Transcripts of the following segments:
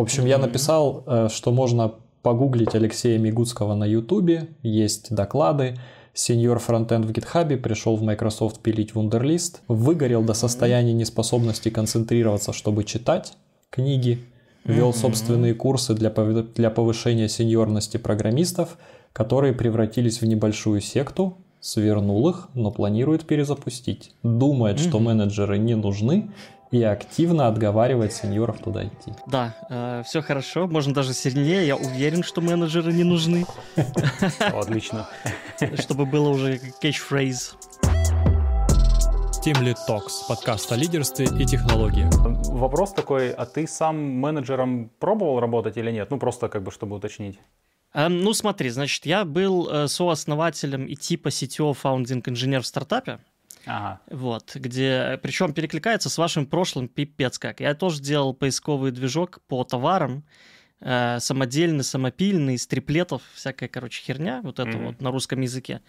В общем, я написал, э, что можно погуглить Алексея Мигуцкого на Ютубе, есть доклады. Сеньор фронтенд в гитхабе пришел в Microsoft пилить вундерлист, выгорел до состояния неспособности концентрироваться, чтобы читать книги, вел собственные курсы для, пов- для повышения сеньорности программистов, которые превратились в небольшую секту, свернул их, но планирует перезапустить. Думает, что менеджеры не нужны и активно отговаривает сеньоров туда идти. Да, все хорошо, можно даже сильнее. Я уверен, что менеджеры не нужны, Отлично. чтобы было уже кетчфрейз. Team Lead Talks, подкаст о лидерстве и технологии. Вопрос такой, а ты сам менеджером пробовал работать или нет? Ну, просто как бы, чтобы уточнить. Эм, ну, смотри, значит, я был э, сооснователем и типа CTO founding инженер в стартапе. Ага. Вот, где, причем перекликается с вашим прошлым пипец как. Я тоже делал поисковый движок по товарам, э, самодельный, самопильный, из триплетов, всякая, короче, херня, вот это Мгм. вот на русском языке.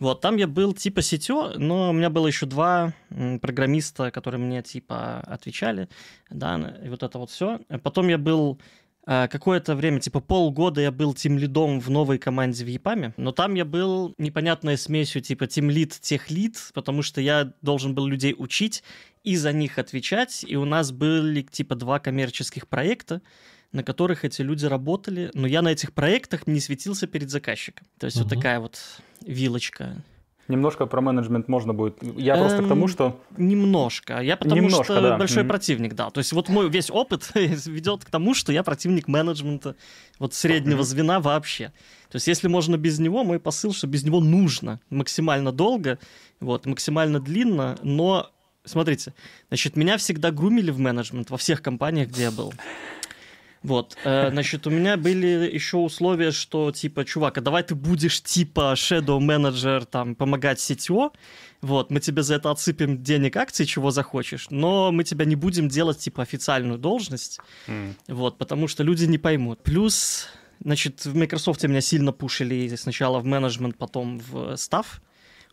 Вот, там я был типа сетё, но у меня было еще два программиста, которые мне типа отвечали, да, и вот это вот все. Потом я был какое-то время, типа полгода я был тимлидом в новой команде в Япаме, но там я был непонятной смесью типа тимлид, техлид, потому что я должен был людей учить и за них отвечать, и у нас были типа два коммерческих проекта, на которых эти люди работали, но я на этих проектах не светился перед заказчиком. То есть вот Мгм. такая вот вилочка. Немножко про менеджмент можно будет. Я просто к тому, Эм, что... Немножко. Я потому Немножко, что да. большой Мгм. противник, да. То есть вот мой весь опыт ведет к тому, что я противник менеджмента вот среднего Мгм. звена вообще. То есть если можно без него, мой посыл, что без него нужно максимально долго, вот, максимально длинно, но смотрите, значит, меня всегда грумили в менеджмент во всех компаниях, где я был. Вот, э, значит, у меня были еще условия, что, типа, чувак, а давай ты будешь, типа, shadow менеджер, там, помогать сетью, вот, мы тебе за это отсыпем денег акций, чего захочешь, но мы тебя не будем делать, типа, официальную должность, м, вот, потому что люди не поймут. Плюс, значит, в Microsoft меня сильно пушили сначала в менеджмент, потом в став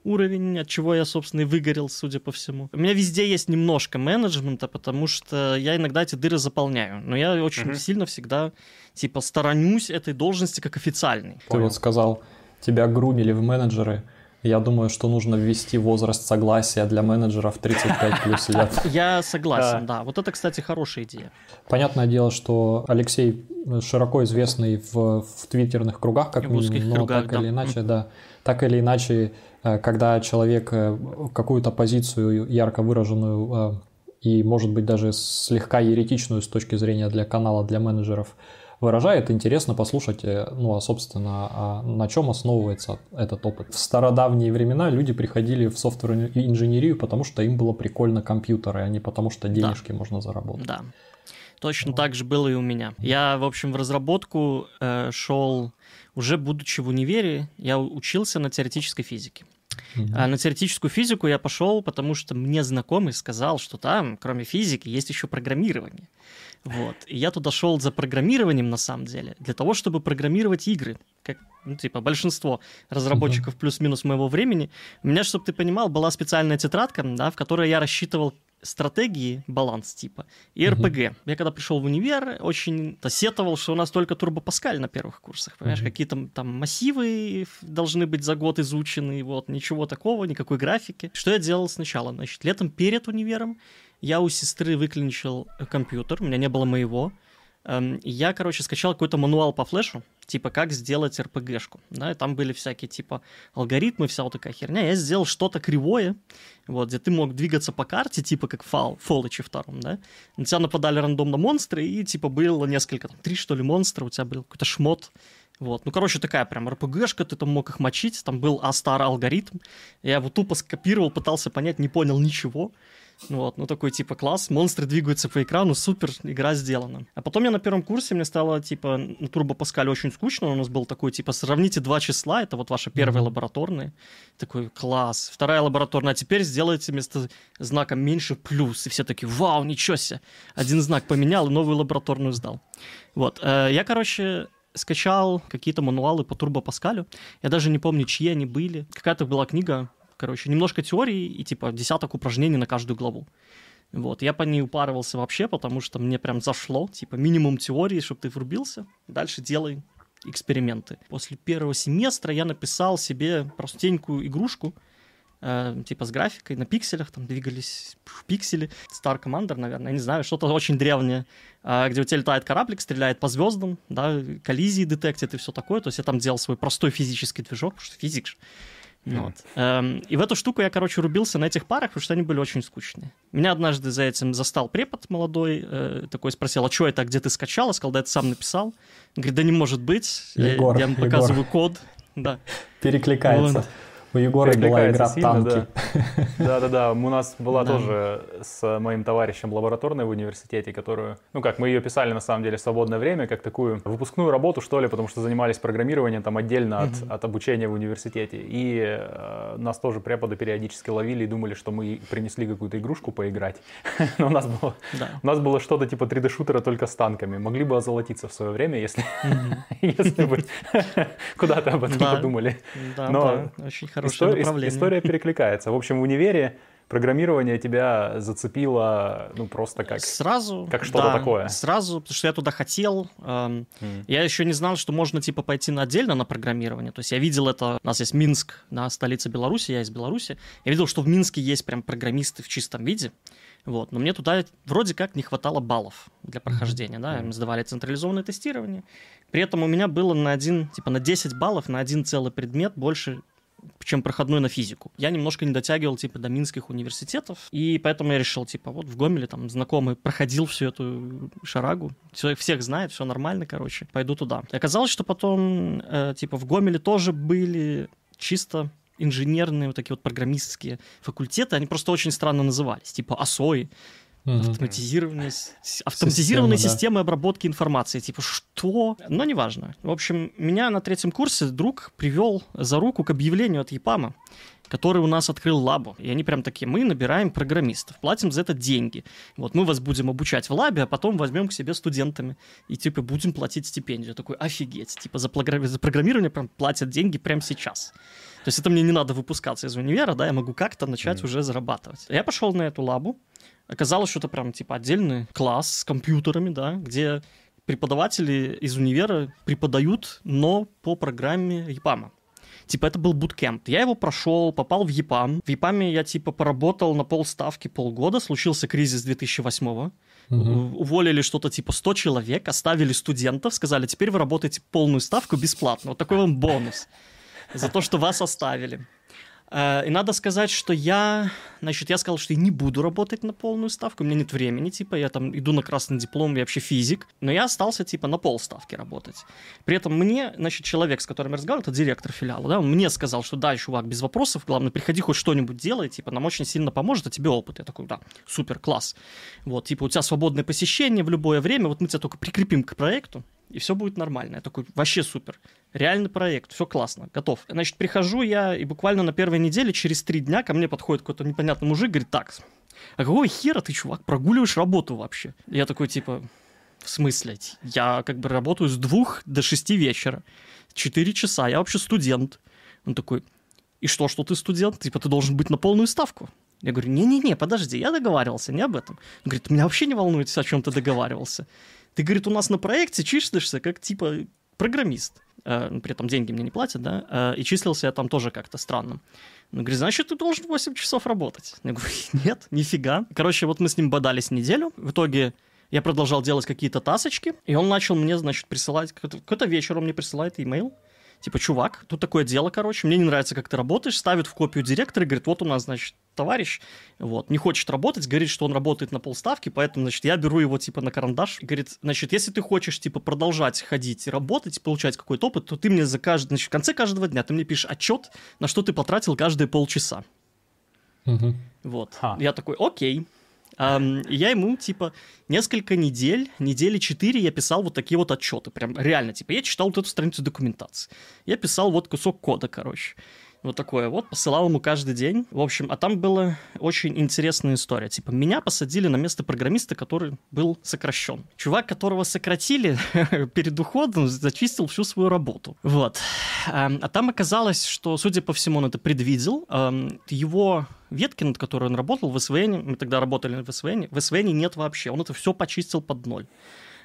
уровень, от чего я, собственно, и выгорел, судя по всему. У меня везде есть немножко менеджмента, потому что я иногда эти дыры заполняю, но я очень Мгм. сильно всегда, типа, сторонюсь этой должности как официальной. Ты Понял. вот сказал, тебя грумили в менеджеры. Я думаю, что нужно ввести возраст согласия для менеджеров 35 плюс лет. Я согласен, да. Вот это, кстати, хорошая идея. Понятное дело, что Алексей широко известный в, в твиттерных кругах, как В узких минимум, но кругах, так да. или иначе, да. Так или иначе, э, когда человек э, какую-то позицию ярко выраженную э, и, может быть, даже слегка еретичную с точки зрения для канала, для менеджеров выражает, интересно послушать, э, ну, а, собственно, а на чем основывается этот опыт. В стародавние времена люди приходили в софтверную инженерию, потому что им было прикольно компьютеры, а не потому что денежки можно заработать. Да. Точно так же было и у меня. Я, в общем, в разработку э, шел уже будучи в универе, я учился на теоретической физике. Мгм. А на теоретическую физику я пошел, потому что мне знакомый сказал, что там, кроме физики, есть еще программирование. Вот. И я туда шел за программированием, на самом деле, для того, чтобы программировать игры. Как, ну, типа, большинство разработчиков плюс-минус моего времени. У меня, чтобы ты понимал, была специальная тетрадка, да, в которой я рассчитывал стратегии, баланс типа, и. РПГ. Я когда пришел в универ, очень сетовал, что у нас только Турбо Паскаль на первых курсах. Понимаешь, Мгм. какие-то там массивы должны быть за год изучены, вот, ничего такого, никакой графики. Что я делал сначала? Значит, летом перед универом я у сестры выклинчил э, компьютер, у меня не было моего. Эм, Я, короче, скачал какой-то мануал по флешу, типа как сделать РПГшку. Да, и там были всякие типа алгоритмы, вся вот такая херня. Я сделал что-то кривое, вот, где ты мог двигаться по карте, типа как в Fall, Fallout втором, да. На тебя нападали рандомно монстры, и типа было несколько, там, три что ли монстра, у тебя был какой-то шмот. Вот, ну, короче, такая прям РПГшка, ты там мог их мочить, там был Астар алгоритм, я его тупо скопировал, пытался понять, не понял ничего. Вот, ну такой типа класс, монстры двигаются по экрану, супер, игра сделана. А потом я на первом курсе, мне стало типа на Турбо Паскале очень скучно, у нас был такой типа сравните два числа, это вот ваша первая Мгм. лабораторная. Такой класс. Вторая лабораторная, а теперь сделайте вместо знака меньше плюс. И все такие, вау, ничего себе. Один знак поменял и новую лабораторную сдал. Вот, э, я, короче, скачал какие-то мануалы по Турбо Паскалю. Я даже не помню, чьи они были. Какая-то была книга, короче, немножко теории и типа десяток упражнений на каждую главу. Вот, я по ней упарывался вообще, потому что мне прям зашло, типа, минимум теории, чтобы ты врубился, дальше делай эксперименты. После первого семестра я написал себе простенькую игрушку, э, типа с графикой, на пикселях, там двигались пиксели. Star Commander, наверное, я не знаю, что-то очень древнее, э, где у тебя летает кораблик, стреляет по звездам, да, коллизии детектит и все такое. То есть я там делал свой простой физический движок, потому что физик же. Вот. Эм, и в эту штуку я, короче, рубился на этих парах, потому что они были очень скучные. Меня однажды за этим застал препод молодой, э, такой спросил, а что это, где ты скачал? Я сказал, да это сам написал. Он говорит, да не может быть. Егор, я ему Егор. показываю код. Да. Перекликается. Вот. У Егора была игра сильно, «Танки». Да-да-да, у нас была Да. тоже с моим товарищем лабораторная в университете, которую, ну как, мы ее писали на самом деле в свободное время, как такую выпускную работу, что ли, потому что занимались программированием там отдельно от, от обучения в университете. И э, нас тоже преподы периодически ловили и думали, что мы принесли какую-то игрушку поиграть. Но у нас было, Да. у нас было что-то типа 3D-шутера только с танками. Могли бы озолотиться в свое время, если, если бы куда-то об этом Да. подумали. Да, Но да, очень хорошее История, ис- направление. история перекликается. В общем, в универе программирование тебя зацепило, ну, просто как... Сразу. как что-то да, такое. Сразу, потому что я туда хотел. эм, М. Я еще не знал, что можно типа пойти на отдельно на программирование. То есть я видел это. У нас есть Минск, на столице Беларуси, я из Беларуси. Я видел, что в Минске есть прям программисты в чистом виде. Вот. Но мне туда вроде как не хватало баллов для прохождения. Да? Мы сдавали централизованное тестирование. При этом у меня было на один, типа на 10 баллов на один целый предмет больше чем проходной на физику. Я немножко не дотягивал, типа, до минских университетов, и поэтому я решил, типа, вот в Гомеле там знакомый проходил всю эту шарагу, все, всех знает, все нормально, короче, пойду туда. И оказалось, что потом, э, типа, в Гомеле тоже были чисто инженерные вот такие вот программистские факультеты, они просто очень странно назывались, типа ОСОИ, Мгм. автоматизированные, автоматизированные Система, да. системы обработки информации. Типа, что? Но неважно. В общем, меня на третьем курсе друг привел за руку к объявлению от ЕПАМа, который у нас открыл лабу. И они прям такие, мы набираем программистов, платим за это деньги. Вот мы вас будем обучать в лабе, а потом возьмем к себе студентами. И типа будем платить стипендию. Я такой, офигеть. Типа за, програ- за программирование прям платят деньги прямо сейчас. То есть это мне не надо выпускаться из универа, да, я могу как-то начать уже зарабатывать. Я пошел на эту лабу, оказалось, что это прям типа отдельный класс с компьютерами, да, где преподаватели из универа преподают, но по программе ЕПАМа. Типа это был буткемп. Я его прошел, попал в ЕПАМ. В ЕПАМе я типа поработал на полставки полгода. Случился кризис 2008 Мгм. Уволили что-то типа 100 человек, оставили студентов, сказали, теперь вы работаете полную ставку бесплатно. Вот такой вам бонус за то, что вас оставили. Э, И надо сказать, что я, значит, я сказал, что я не буду работать на полную ставку, у меня нет времени, типа, я там иду на красный диплом, я вообще физик, но я остался, типа, на полставки работать. При этом мне, значит, человек, с которым я разговаривал, это директор филиала, да, он мне сказал, что да, чувак, без вопросов, главное, приходи хоть что-нибудь делай, типа, нам очень сильно поможет, а тебе опыт. Я такой, да, супер, класс. Вот, типа, у тебя свободное посещение в любое время, вот мы тебя только прикрепим к проекту, и все будет нормально. Я такой, вообще супер. Реальный проект, все классно, готов. Значит, прихожу я, и буквально на первой неделе, через три дня, ко мне подходит какой-то непонятный мужик, говорит, так, а какого хера ты, чувак, прогуливаешь работу вообще? Я такой, типа, в смысле? Я как бы работаю с двух до шести вечера. Четыре часа, я вообще студент. Он такой, и что, что ты студент? Типа, ты должен быть на полную ставку. Я говорю, не-не-не, подожди, я договаривался, не об этом. Он говорит, меня вообще не волнует, о чем ты договаривался. Ты, говорит, у нас на проекте числишься как, типа, программист. Э, при этом деньги мне не платят, да, э, и числился я там тоже как-то странно. Он говорит, значит, ты должен 8 часов работать. Я говорю, нет, нифига. Короче, вот мы с ним бодались неделю. В итоге я продолжал делать какие-то тасочки, и он начал мне, значит, присылать... Какой-то вечер он мне присылает имейл. Типа, чувак, тут такое дело, короче, мне не нравится, как ты работаешь, ставит в копию директора и говорит, вот у нас, значит, товарищ, вот, не хочет работать, говорит, что он работает на полставки, поэтому, значит, я беру его, типа, на карандаш. И говорит, значит, если ты хочешь, типа, продолжать ходить и работать, получать какой-то опыт, то ты мне за каждый, значит, в конце каждого дня ты мне пишешь отчет, на что ты потратил каждые полчаса. Мгм. Вот. Ха. Я такой, окей. Ам, и я ему, типа, несколько недель, недели четыре я писал вот такие вот отчеты. Прям реально, типа, я читал вот эту страницу документации. Я писал вот кусок кода, короче. Вот такое вот, посылал ему каждый день. В общем, а там была очень интересная история. Типа, меня посадили на место программиста, который был сокращен. Чувак, которого сократили перед уходом, зачистил всю свою работу. Вот. А там оказалось, что, судя по всему, он это предвидел. Его ветки, над которой он работал в SVN, мы тогда работали в SVN, в SVN нет вообще, он это все почистил под ноль.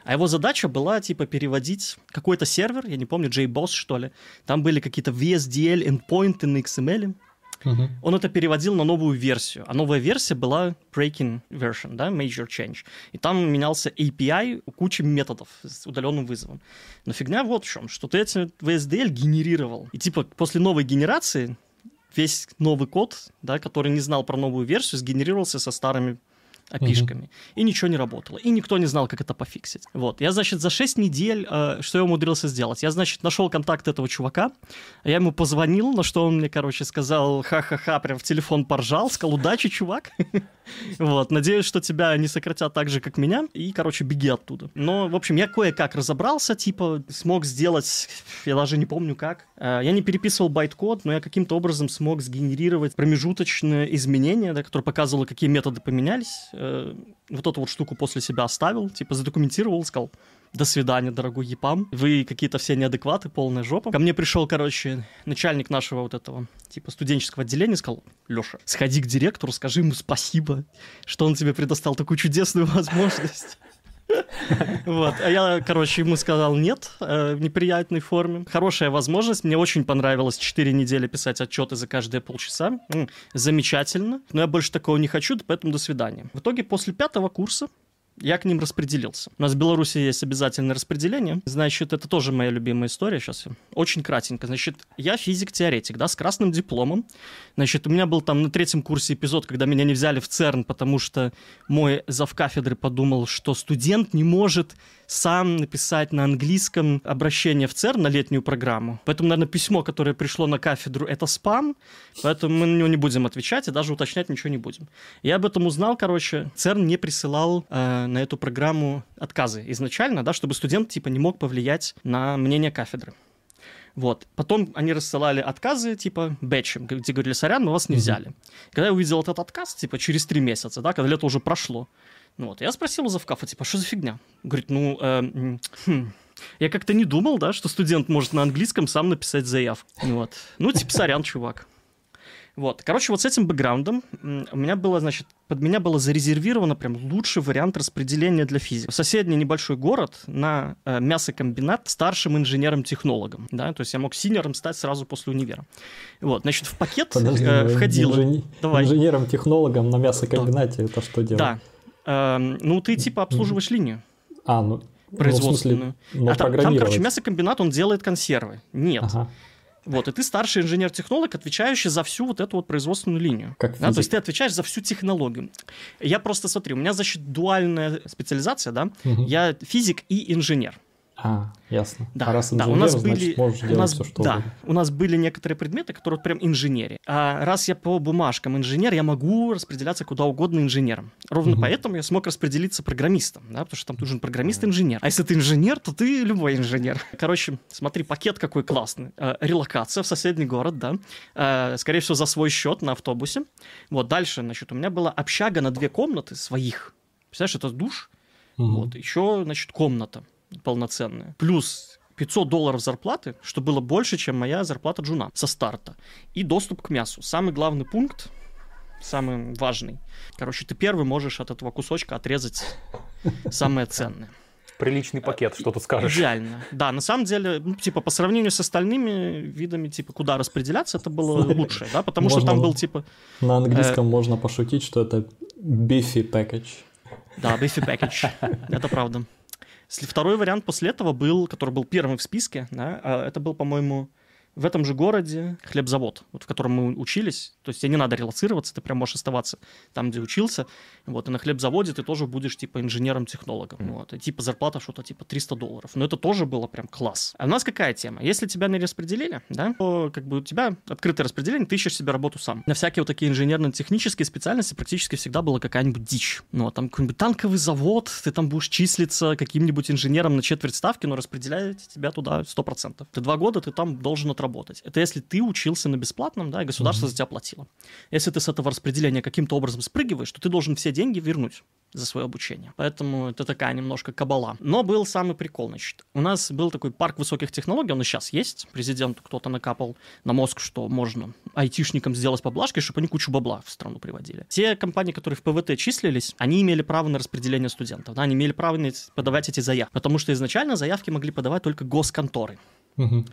А его задача была, типа, переводить какой-то сервер, я не помню, JBoss, что ли. Там были какие-то VSDL endpoinты на XML. Uh-huh. Он это переводил на новую версию. А новая версия была breaking version, да, major change. И там менялся API у кучи методов с удаленным вызовом. Но фигня вот в чем, что ты эти VSDL генерировал. И типа после новой генерации весь новый код, да, который не знал про новую версию, сгенерировался со старыми опишками. Угу. И ничего не работало. И никто не знал, как это пофиксить. Вот. Я, значит, за 6 недель, э, что я умудрился сделать? Я, значит, нашел контакт этого чувака, я ему позвонил, на что он мне, короче, сказал ха-ха-ха, прям в телефон поржал, сказал, удачи, чувак. Вот, надеюсь, что тебя не сократят так же, как меня, и, короче, беги оттуда. Но, в общем, я кое-как разобрался, типа, смог сделать, я даже не помню как. Э, я не переписывал байт-код, но я каким-то образом смог сгенерировать промежуточные изменения, да, которые показывали, какие методы поменялись э, вот эту вот штуку после себя оставил, типа задокументировал, сказал, до свидания, дорогой ЕПАМ, вы какие-то все неадекваты, полная жопа. Ко мне пришел, короче, начальник нашего вот этого, типа, студенческого отделения, сказал, Леша, сходи к директору, скажи ему спасибо, что он тебе предоставил такую чудесную возможность. Вот. А я, короче, ему сказал нет э, в неприятной форме. Хорошая возможность. Мне очень понравилось 4 недели писать отчеты за каждые полчаса. Замечательно. Но я больше такого не хочу, поэтому до свидания. В итоге после пятого курса я к ним распределился. У нас в Беларуси есть обязательное распределение. Значит, это тоже моя любимая история сейчас. Очень кратенько. Значит, я физик-теоретик, да, с красным дипломом. Значит, у меня был там на третьем курсе эпизод, когда меня не взяли в ЦЕРН, потому что мой завкафедры подумал, что студент не может сам написать на английском обращение в ЦЕРН на летнюю программу. Поэтому, наверное, письмо, которое пришло на кафедру, это спам, поэтому мы на него не будем отвечать и даже уточнять ничего не будем. Я об этом узнал, короче, ЦЕРН не присылал э, на эту программу отказы изначально, да, чтобы студент типа не мог повлиять на мнение кафедры. Вот. Потом они рассылали отказы, типа, бэчем, где говорили, сорян, мы вас не взяли. Mm-hmm. Когда я увидел этот отказ, типа, через три месяца, да, когда лето уже прошло, ну вот, я спросил у завкафа, типа, что за фигня? Говорит, ну, э, хм, я как-то не думал, да, что студент может на английском сам написать заявку. Вот. Ну, типа, сорян, чувак. Вот. Короче, вот с этим бэкграундом у меня было, значит, под меня было зарезервировано прям лучший вариант распределения для физики. Соседний небольшой город на э, мясокомбинат старшим инженером-технологом. Да? То есть я мог синером стать сразу после универа. Вот, значит, в пакет Подожди, э, входило... Инжени... Давай. Инженером-технологом на мясокомбинате да. это что делать? Да. Э, ну, ты типа обслуживаешь линию. А, ну производственную. Ну, смысле, а там, там, короче, мясокомбинат, он делает консервы. Нет. Ага. Вот, и ты старший инженер-технолог, отвечающий за всю вот эту вот производственную линию. Как да, то есть ты отвечаешь за всю технологию. Я просто смотри, у меня, значит, дуальная специализация, да, угу. я физик и инженер. А, ясно. Да, а раз да, у нас были, значит, у нас, все, что да, у нас были некоторые предметы, которые вот прям инженерия. А раз я по бумажкам инженер, я могу распределяться куда угодно инженером. Ровно угу. поэтому я смог распределиться программистом, да, потому что там нужен программист-инженер. А если ты инженер, то ты любой инженер. Короче, смотри, пакет какой классный. Э, релокация в соседний город, да. Э, скорее всего, за свой счет на автобусе. Вот, дальше, значит, у меня была общага на две комнаты своих. Представляешь, это душ. Угу. Вот, еще, значит, комната полноценная. Плюс 500 долларов зарплаты, что было больше, чем моя зарплата джуна со старта. И доступ к мясу. Самый главный пункт, самый важный. Короче, ты первый можешь от этого кусочка отрезать самое ценное. Приличный пакет, что тут скажешь. Идеально. Да, на самом деле, ну, типа, по сравнению с остальными видами, типа, куда распределяться, это было лучше, да, потому можно, что там был, типа... На английском э... можно пошутить, что это beefy package. Да, beefy package, это правда. Второй вариант после этого был, который был первым в списке, да, а, это был, по-моему, в этом же городе хлебзавод, вот в котором мы учились. То есть тебе не надо релацироваться, ты прям можешь оставаться там, где учился. Вот, и на хлебзаводе ты тоже будешь, типа, инженером-технологом. Mm. Вот, и, типа, зарплата что-то, типа, 300 долларов. Но это тоже было прям класс. А у нас какая тема? Если тебя не распределили, да, то, как бы, у тебя открытое распределение, ты ищешь себе работу сам. На всякие вот такие инженерно-технические специальности практически всегда была какая-нибудь дичь. Ну, вот, там какой-нибудь танковый завод, ты там будешь числиться каким-нибудь инженером на четверть ставки, но распределяют тебя туда 100%. Ты два года, ты там должен отработать. Это если ты учился на бесплатном, да, и государство mm-hmm. за тебя платило. Если ты с этого распределения каким-то образом спрыгиваешь, то ты должен все деньги вернуть. За свое обучение. Поэтому это такая немножко кабала. Но был самый прикол, значит. У нас был такой парк высоких технологий, он и сейчас есть. Президенту кто-то накапал на мозг, что можно айтишникам сделать поблажкой, чтобы они кучу бабла в страну приводили. Те компании, которые в ПВТ числились, они имели право на распределение студентов. Да, они имели право подавать эти заявки. Потому что изначально заявки могли подавать только госконторы.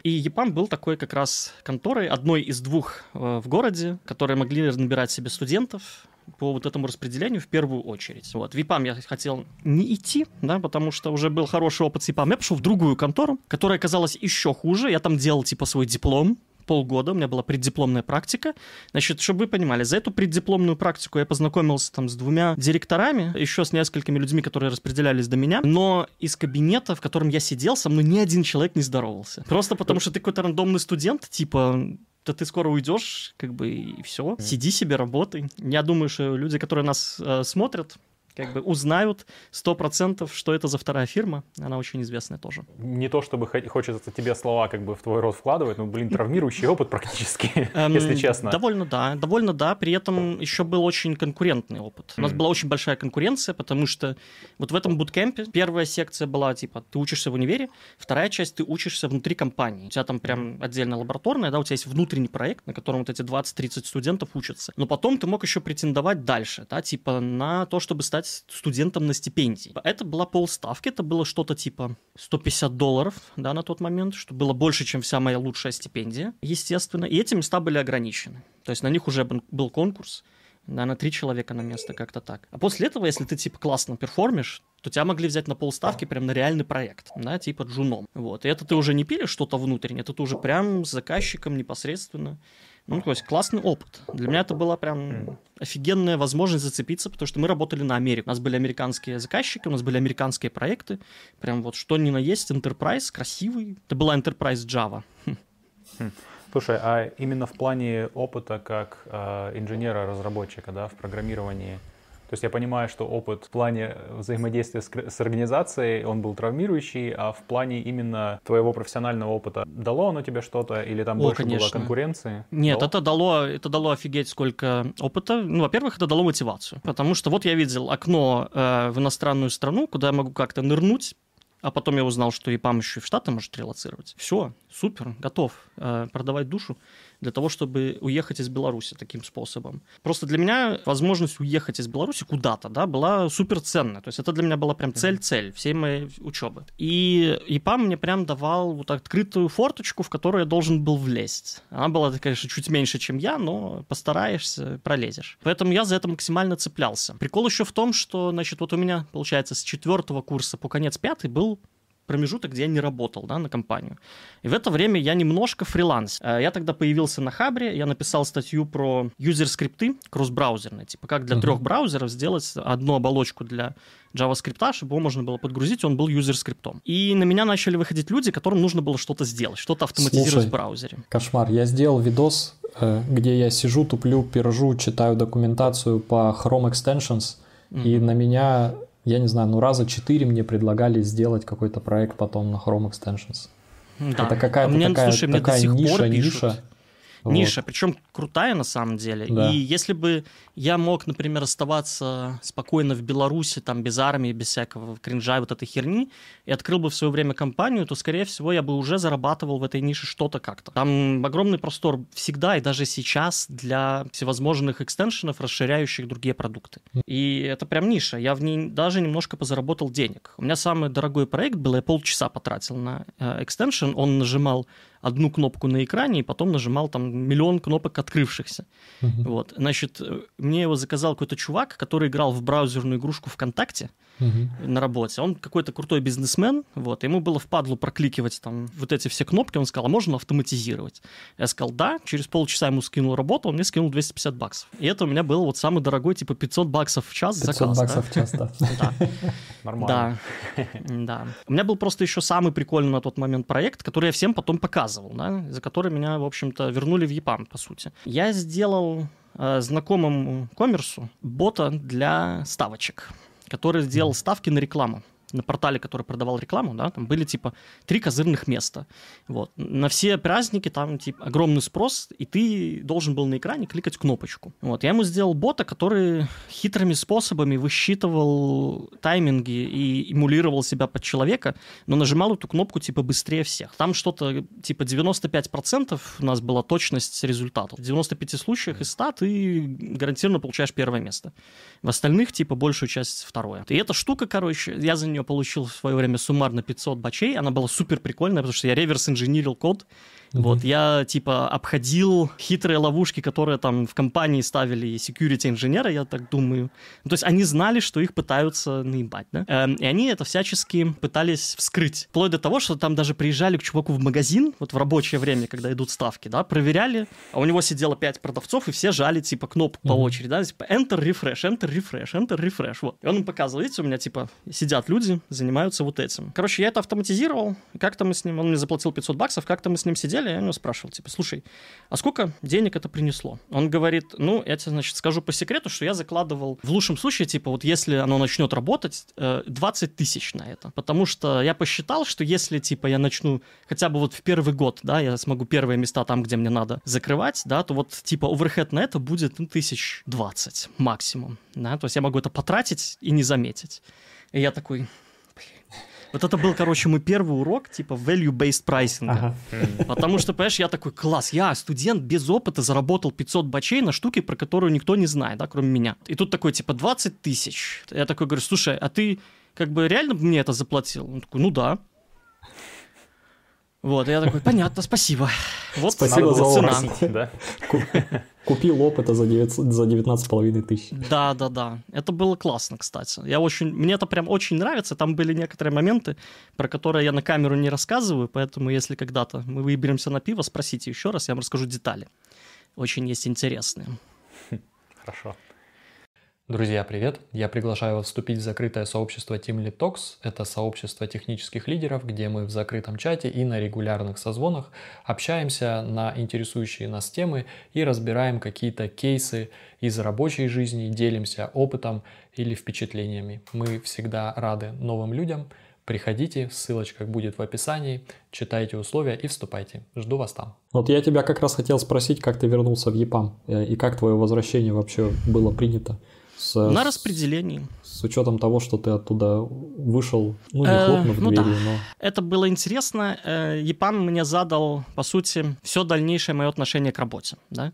И ЕПАМ был такой как раз конторой, одной из двух э, в городе, которые могли набирать себе студентов, по вот этому распределению в первую очередь. Вот. В ИПАМ я хотел не идти, да, потому что уже был хороший опыт с ИПАМ. Я пошел в другую контору, которая оказалась еще хуже. Я там делал типа свой диплом, полгода, у меня была преддипломная практика. Значит, чтобы вы понимали, за эту преддипломную практику я познакомился там с двумя директорами, еще с несколькими людьми, которые распределялись до меня, но из кабинета, в котором я сидел, со мной ни один человек не здоровался. Просто потому что ты какой-то рандомный студент, типа, то ты скоро уйдешь, как бы, и все. Сиди себе, работай. Я думаю, что люди, которые нас э, смотрят, как бы узнают сто процентов, что это за вторая фирма. Она очень известная тоже. Не то, чтобы хочется тебе слова как бы в твой рот вкладывать, но, блин, травмирующий опыт практически, если честно. Довольно да, довольно да. При этом еще был очень конкурентный опыт. У нас была очень большая конкуренция, потому что вот в этом буткемпе первая секция была, типа, ты учишься в универе, вторая часть ты учишься внутри компании. У тебя там прям отдельная лабораторная, да, у тебя есть внутренний проект, на котором вот эти 20-30 студентов учатся. Но потом ты мог еще претендовать дальше, да, типа на то, чтобы стать стать студентом на стипендии. Это была полставки, это было что-то типа 150 долларов, да, на тот момент, что было больше, чем вся моя лучшая стипендия, естественно. И эти места были ограничены. То есть на них уже был конкурс, да, на три человека на место, как-то так. А после этого, если ты, типа, классно перформишь, то тебя могли взять на полставки прям на реальный проект, да, типа джуном. Вот. И это ты уже не пилишь что-то внутреннее, это ты уже прям с заказчиком непосредственно. Ну, то есть классный опыт. Для меня это была прям офигенная возможность зацепиться, потому что мы работали на Америку. У нас были американские заказчики, у нас были американские проекты. Прям вот что ни на есть, Enterprise, красивый. Это была Enterprise Java. Хм. Слушай, а именно в плане опыта как э, инженера-разработчика, да, в программировании, то есть я понимаю, что опыт в плане взаимодействия с, с организацией, он был травмирующий, а в плане именно твоего профессионального опыта дало оно тебе что-то или там О, больше конечно. было конкуренции? Нет, дало? это дало, это дало офигеть сколько опыта. Ну, во-первых, это дало мотивацию, потому что вот я видел окно э, в иностранную страну, куда я могу как-то нырнуть, а потом я узнал, что ИПАМ еще и в Штаты может релацировать. Все, супер, готов э, продавать душу для того, чтобы уехать из Беларуси таким способом. Просто для меня возможность уехать из Беларуси куда-то, да, была супер ценная. То есть это для меня была прям цель-цель всей моей учебы. И ИПАМ мне прям давал вот открытую форточку, в которую я должен был влезть. Она была, конечно, чуть меньше, чем я, но постараешься, пролезешь. Поэтому я за это максимально цеплялся. Прикол еще в том, что, значит, вот у меня, получается, с четвертого курса по конец пятый был промежуток, где я не работал да, на компанию. И в это время я немножко фриланс. Э, я тогда появился на Хабре, я написал статью про юзер-скрипты кросс-браузерные, типа как для uh-huh. трех браузеров сделать одну оболочку для JavaScript, чтобы его можно было подгрузить, он был юзер-скриптом. И на меня начали выходить люди, которым нужно было что-то сделать, что-то автоматизировать Слушай, в браузере. Кошмар, я сделал видос, э, где я сижу, туплю, пержу, читаю документацию по Chrome Extensions, mm-hmm. и на меня я не знаю, ну раза четыре мне предлагали сделать какой-то проект потом на Chrome Extensions. Да. Это какая-то а мне, такая, слушай, такая ниша, ниша. Ниша, вот. причем крутая на самом деле. Да. И если бы я мог, например, оставаться спокойно в Беларуси, там, без армии, без всякого кринжа, вот этой херни, и открыл бы в свое время компанию, то, скорее всего, я бы уже зарабатывал в этой нише что-то как-то. Там огромный простор всегда и даже сейчас для всевозможных экстеншенов, расширяющих другие продукты. И это прям ниша. Я в ней даже немножко позаработал денег. У меня самый дорогой проект был, я полчаса потратил на э, экстеншн, он нажимал одну кнопку на экране и потом нажимал там миллион кнопок открывшихся. Uh-huh. Вот. Значит, мне его заказал какой-то чувак, который играл в браузерную игрушку ВКонтакте uh-huh. на работе. Он какой-то крутой бизнесмен, вот. Ему было впадло прокликивать там вот эти все кнопки. Он сказал, а можно автоматизировать? Я сказал, да. Через полчаса ему скинул работу, он мне скинул 250 баксов. И это у меня был вот самый дорогой, типа 500 баксов в час 500 заказ. 500 баксов да? в час, да. Нормально. Да. да. У меня был просто еще самый прикольный на тот момент проект, который я всем потом показывал, да, за который меня, в общем-то, вернули в ЕПАМ, по сути. Я сделал э, знакомому коммерсу бота для ставочек который сделал ставки на рекламу на портале, который продавал рекламу, да, там были типа три козырных места. Вот. На все праздники там типа огромный спрос, и ты должен был на экране кликать кнопочку. Вот. Я ему сделал бота, который хитрыми способами высчитывал тайминги и эмулировал себя под человека, но нажимал эту кнопку типа быстрее всех. Там что-то типа 95% у нас была точность результатов. В 95 случаях из 100 ты гарантированно получаешь первое место. В остальных типа большую часть второе. И эта штука, короче, я за нее получил в свое время суммарно 500 бачей. Она была супер прикольная, потому что я реверс инженерил код Mm-hmm. Вот, я, типа, обходил хитрые ловушки, которые там в компании ставили security инженеры, я так думаю. Ну, то есть они знали, что их пытаются наебать, да? Эм, и они это всячески пытались вскрыть. Вплоть до того, что там даже приезжали к чуваку в магазин, вот в рабочее время, когда идут ставки, да, проверяли, а у него сидело пять продавцов, и все жали, типа, кнопку mm-hmm. по очереди, да, типа, enter, refresh, enter, refresh, enter, refresh, вот. И он им показывал, видите, у меня, типа, сидят люди, занимаются вот этим. Короче, я это автоматизировал, как-то мы с ним, он мне заплатил 500 баксов, как-то мы с ним сидели, сидели, я у него спрашивал, типа, слушай, а сколько денег это принесло? Он говорит, ну, я тебе, значит, скажу по секрету, что я закладывал в лучшем случае, типа, вот если оно начнет работать, 20 э, тысяч на это. Потому что я посчитал, что если, типа, я начну хотя бы вот в первый год, да, я смогу первые места там, где мне надо закрывать, да, то вот, типа, оверхед на это будет, ну, тысяч двадцать максимум, да, то есть я могу это потратить и не заметить. И я такой, вот это был, короче, мой первый урок, типа, value-based pricing. Ага. Потому что, понимаешь, я такой, класс, я студент без опыта заработал 500 бачей на штуке, про которую никто не знает, да, кроме меня. И тут такой, типа, 20 тысяч. Я такой говорю, слушай, а ты как бы реально мне это заплатил? Он такой, ну да. Вот, я такой, понятно, спасибо. Вот спасибо за цена. Да? Купил опыта за 19,5 тысяч. Да, да, да. Это было классно, кстати. Я очень, мне это прям очень нравится. Там были некоторые моменты, про которые я на камеру не рассказываю, поэтому если когда-то мы выберемся на пиво, спросите еще раз, я вам расскажу детали. Очень есть интересные. Хорошо. Друзья, привет! Я приглашаю вас вступить в закрытое сообщество Team Lead Talks. Это сообщество технических лидеров, где мы в закрытом чате и на регулярных созвонах общаемся на интересующие нас темы и разбираем какие-то кейсы из рабочей жизни, делимся опытом или впечатлениями. Мы всегда рады новым людям. Приходите, ссылочка будет в описании, читайте условия и вступайте. Жду вас там. Вот я тебя как раз хотел спросить, как ты вернулся в ЕПАМ э, и как твое возвращение вообще было принято. С, на распределении. С учетом того, что ты оттуда вышел, ну, не э, хлопнув ну, дверью, да. но... Это было интересно. Э, Епан мне задал, по сути, все дальнейшее мое отношение к работе, да.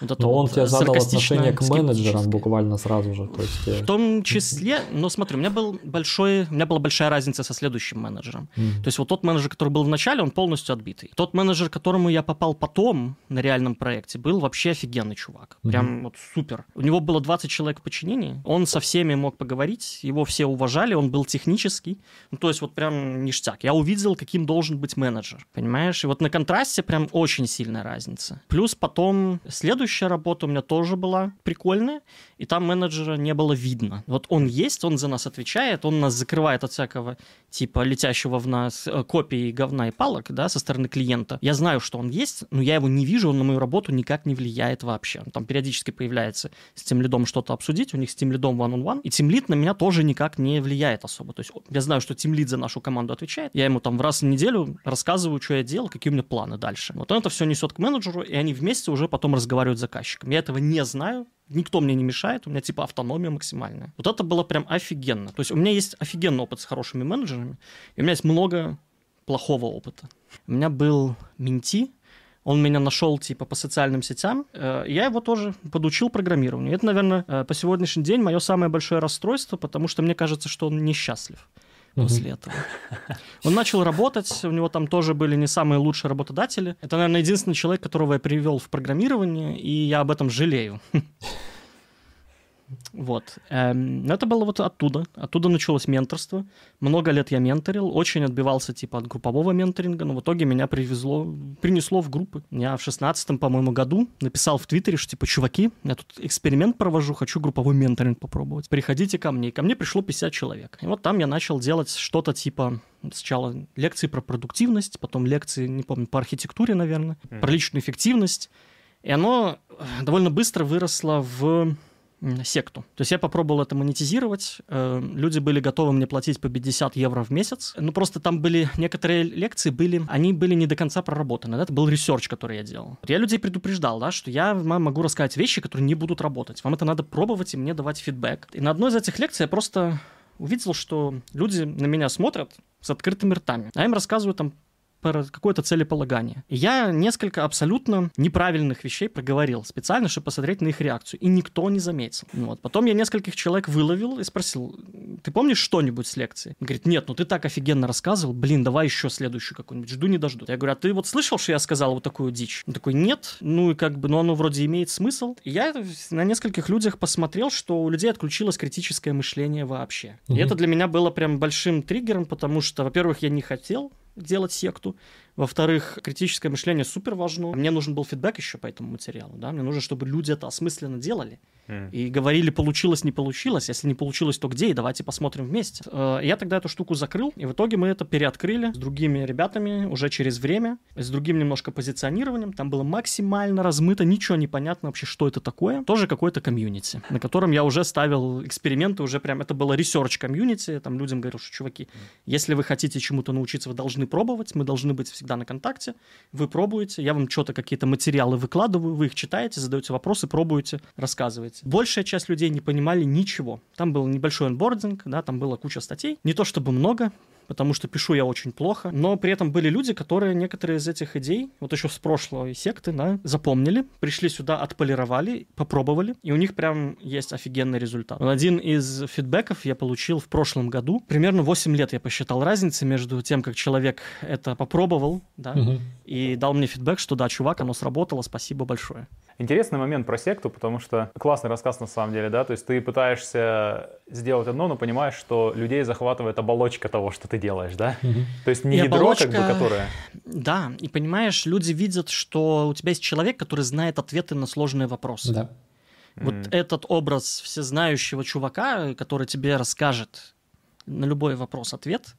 Вот но он вот тебе задал отношение к менеджерам буквально сразу же. То есть... Э, в том числе, но смотри, у меня, был большой, у меня была большая разница со следующим менеджером. Mm. То есть вот тот менеджер, который был в начале, он полностью отбитый. Тот менеджер, к которому я попал потом на реальном проекте, был вообще офигенный чувак. Прям mm-hmm. вот супер. У него было 20 человек в подчинении, он со всеми мог поговорить, его все уважали, он был технический. Ну, то есть вот прям ништяк. Я увидел, каким должен быть менеджер, понимаешь? И вот на контрасте прям очень сильная разница. Плюс потом следующий предыдущая работа у меня тоже была прикольная, и там менеджера не было видно. Вот он есть, он за нас отвечает, он нас закрывает от всякого типа летящего в нас э, копии говна и палок, да, со стороны клиента. Я знаю, что он есть, но я его не вижу, он на мою работу никак не влияет вообще. Он там периодически появляется с тем лидом что-то обсудить, у них с тем лидом one-on-one, и тем лид на меня тоже никак не влияет особо. То есть я знаю, что тем лид за нашу команду отвечает, я ему там в раз в неделю рассказываю, что я делал, какие у меня планы дальше. Вот он это все несет к менеджеру, и они вместе уже потом разговаривают с заказчиком. Я этого не знаю, никто мне не мешает, у меня типа автономия максимальная. Вот это было прям офигенно. То есть у меня есть офигенный опыт с хорошими менеджерами, и у меня есть много плохого опыта. У меня был Минти, он меня нашел типа по социальным сетям, э, я его тоже подучил программированию. Это, наверное, э, по сегодняшний день мое самое большое расстройство, потому что мне кажется, что он несчастлив после этого. Он начал работать, у него там тоже были не самые лучшие работодатели. Это, наверное, единственный человек, которого я привел в программирование, и я об этом жалею. Вот. Эм, это было вот оттуда. Оттуда началось менторство. Много лет я менторил, очень отбивался типа от группового менторинга, но в итоге меня привезло, принесло в группы. Я в шестнадцатом, по-моему, году написал в Твиттере, что типа, чуваки, я тут эксперимент провожу, хочу групповой менторинг попробовать. Приходите ко мне. И ко мне пришло 50 человек. И вот там я начал делать что-то типа сначала лекции про продуктивность, потом лекции, не помню, по архитектуре, наверное, mm. про личную эффективность. И оно довольно быстро выросло в секту. То есть я попробовал это монетизировать. Э, люди были готовы мне платить по 50 евро в месяц. Ну, просто там были некоторые лекции, были, они были не до конца проработаны. Это был research, который я делал. Я людей предупреждал, да, что я могу рассказать вещи, которые не будут работать. Вам это надо пробовать и мне давать feedback. И на одной из этих лекций я просто увидел, что люди на меня смотрят с открытыми ртами. А им рассказываю там какое-то целеполагание. И я несколько абсолютно неправильных вещей проговорил специально, чтобы посмотреть на их реакцию. И никто не заметил. Вот. Потом я нескольких человек выловил и спросил, ты помнишь что-нибудь с лекции? Он говорит, нет, ну ты так офигенно рассказывал, блин, давай еще следующую какую-нибудь, жду не дожду. Я говорю, а ты вот слышал, что я сказал вот такую дичь? Он такой, нет, ну и как бы, ну оно вроде имеет смысл. И я на нескольких людях посмотрел, что у людей отключилось критическое мышление вообще. Угу. И это для меня было прям большим триггером, потому что, во-первых, я не хотел делать секту. Во-вторых, критическое мышление супер важно. Мне нужен был фидбэк еще по этому материалу. Да? Мне нужно, чтобы люди это осмысленно делали. И говорили, получилось, не получилось. Если не получилось, то где? И давайте посмотрим вместе. Э, я тогда эту штуку закрыл, и в итоге мы это переоткрыли с другими ребятами уже через время, с другим немножко позиционированием. Там было максимально размыто, ничего не понятно вообще, что это такое. Тоже какой-то комьюнити, на котором я уже ставил эксперименты, уже прям это было research комьюнити. Там людям говорил, что, чуваки, если вы хотите чему-то научиться, вы должны пробовать, мы должны быть всегда на контакте. Вы пробуете, я вам что-то, какие-то материалы выкладываю, вы их читаете, задаете вопросы, пробуете, рассказываете. Большая часть людей не понимали ничего. Там был небольшой онбординг, да, там была куча статей. Не то чтобы много, потому что пишу я очень плохо. Но при этом были люди, которые некоторые из этих идей, вот еще с прошлой секты, да, запомнили, пришли сюда, отполировали, попробовали, и у них прям есть офигенный результат. Один из фидбэков я получил в прошлом году. Примерно 8 лет я посчитал разницы между тем, как человек это попробовал, да, угу. и дал мне фидбэк, что да, чувак, оно сработало, спасибо большое. Интересный момент про секту, потому что классный рассказ на самом деле, да, то есть ты пытаешься сделать одно, но понимаешь, что людей захватывает оболочка того, что ты делаешь, да? Угу. То есть не и ядро, оболочка... как бы, которое... Да, и понимаешь, люди видят, что у тебя есть человек, который знает ответы на сложные вопросы. Да. Вот mm. этот образ всезнающего чувака, который тебе расскажет на любой вопрос ответ,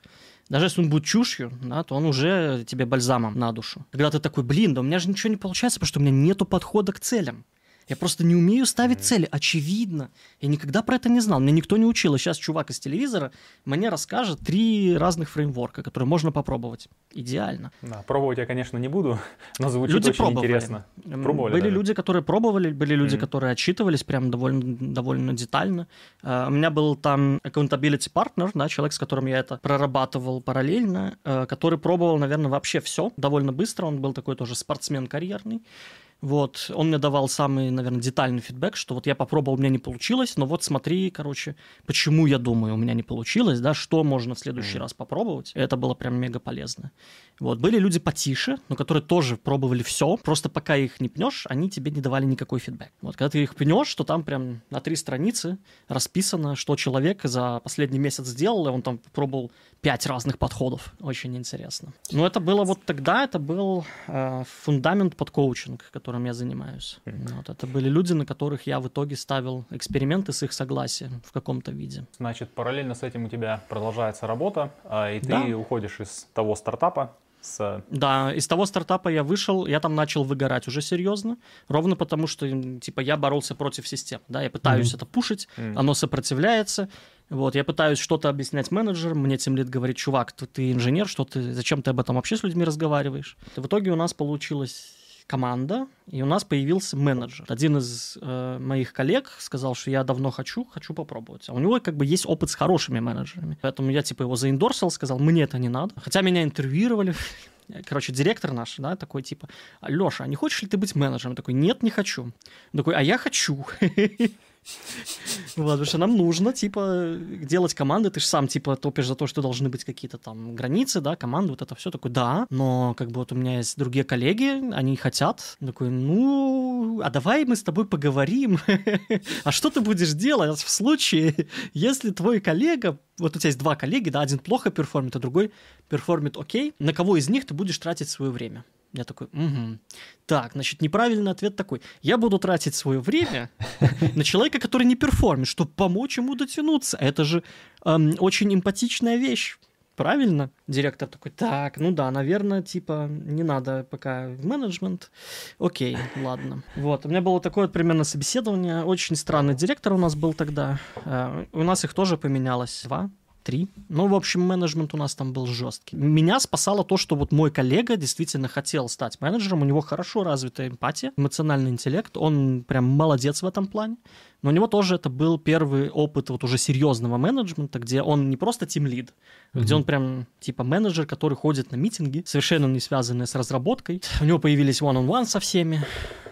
даже если он будет чушью, да, то он уже тебе бальзамом на душу. Когда ты такой, блин, да у меня же ничего не получается, потому что у меня нету подхода к целям. Я просто не умею ставить цели, очевидно. Я никогда про это не знал. Мне никто не учил. И сейчас чувак из телевизора мне расскажет три разных фреймворка, которые можно попробовать. Идеально. Да, пробовать я, конечно, не буду, но звучит люди очень пробовали. интересно. Пробовали были даже. люди, которые пробовали, были люди, mm-hmm. которые отчитывались прям довольно, довольно детально. Uh, у меня был там accountability partner, да, человек, с которым я это прорабатывал параллельно, uh, который пробовал, наверное, вообще все довольно быстро. Он был такой тоже спортсмен карьерный. Вот, он мне давал самый, наверное, детальный фидбэк, что вот я попробовал, у меня не получилось, но вот смотри, короче, почему я думаю, у меня не получилось, да, что можно в следующий mm-hmm. раз попробовать. Это было прям мега полезно. Вот, были люди потише, но которые тоже пробовали все, просто пока их не пнешь, они тебе не давали никакой фидбэк. Вот, когда ты их пнешь, то там прям на три страницы расписано, что человек за последний месяц сделал, и он там пробовал пять разных подходов. Очень интересно. Но это было вот тогда, это был э, фундамент под коучинг, которым я занимаюсь. Вот, это были люди, на которых я в итоге ставил эксперименты с их согласием в каком-то виде. Значит, параллельно с этим у тебя продолжается работа, э, и ты да. уходишь из того стартапа, с... Да, из того стартапа я вышел, я там начал выгорать уже серьезно, ровно потому что, типа, я боролся против системы, да, я пытаюсь mm-hmm. это пушить, mm-hmm. оно сопротивляется, вот, я пытаюсь что-то объяснять менеджерам, мне тимлит говорит, чувак, ты, ты инженер, что ты, зачем ты об этом вообще с людьми разговариваешь? И в итоге у нас получилось команда, и у нас появился менеджер. Один из э, моих коллег сказал, что я давно хочу, хочу попробовать. А у него как бы есть опыт с хорошими менеджерами. Поэтому я типа его заиндорсил, сказал, мне это не надо. Хотя меня интервьюировали, короче, директор наш, да, такой типа, Леша, а не хочешь ли ты быть менеджером? такой, нет, не хочу. Он такой, а я хочу. Вот, потому что нам нужно, типа, делать команды. Ты же сам, типа, топишь за то, что должны быть какие-то там границы, да, команды, вот это все. Такой, да, но как бы вот у меня есть другие коллеги, они хотят. Такой, ну, а давай мы с тобой поговорим. А что ты будешь делать в случае, если твой коллега, вот у тебя есть два коллеги, да, один плохо перформит, а другой перформит окей, на кого из них ты будешь тратить свое время? Я такой, угу. Так, значит, неправильный ответ такой. Я буду тратить свое время на человека, который не перформит, чтобы помочь ему дотянуться. Это же эм, очень эмпатичная вещь правильно. Директор такой, так, ну да, наверное, типа, не надо пока менеджмент. Окей, ладно. Вот, у меня было такое примерно собеседование. Очень странный директор у нас был тогда. Э, у нас их тоже поменялось два три. Ну, в общем, менеджмент у нас там был жесткий. Меня спасало то, что вот мой коллега действительно хотел стать менеджером, у него хорошо развитая эмпатия, эмоциональный интеллект, он прям молодец в этом плане. Но у него тоже это был первый опыт вот уже серьезного менеджмента, где он не просто тимлид, mm-hmm. где он прям типа менеджер, который ходит на митинги, совершенно не связанные с разработкой. У него появились one-on-one со всеми.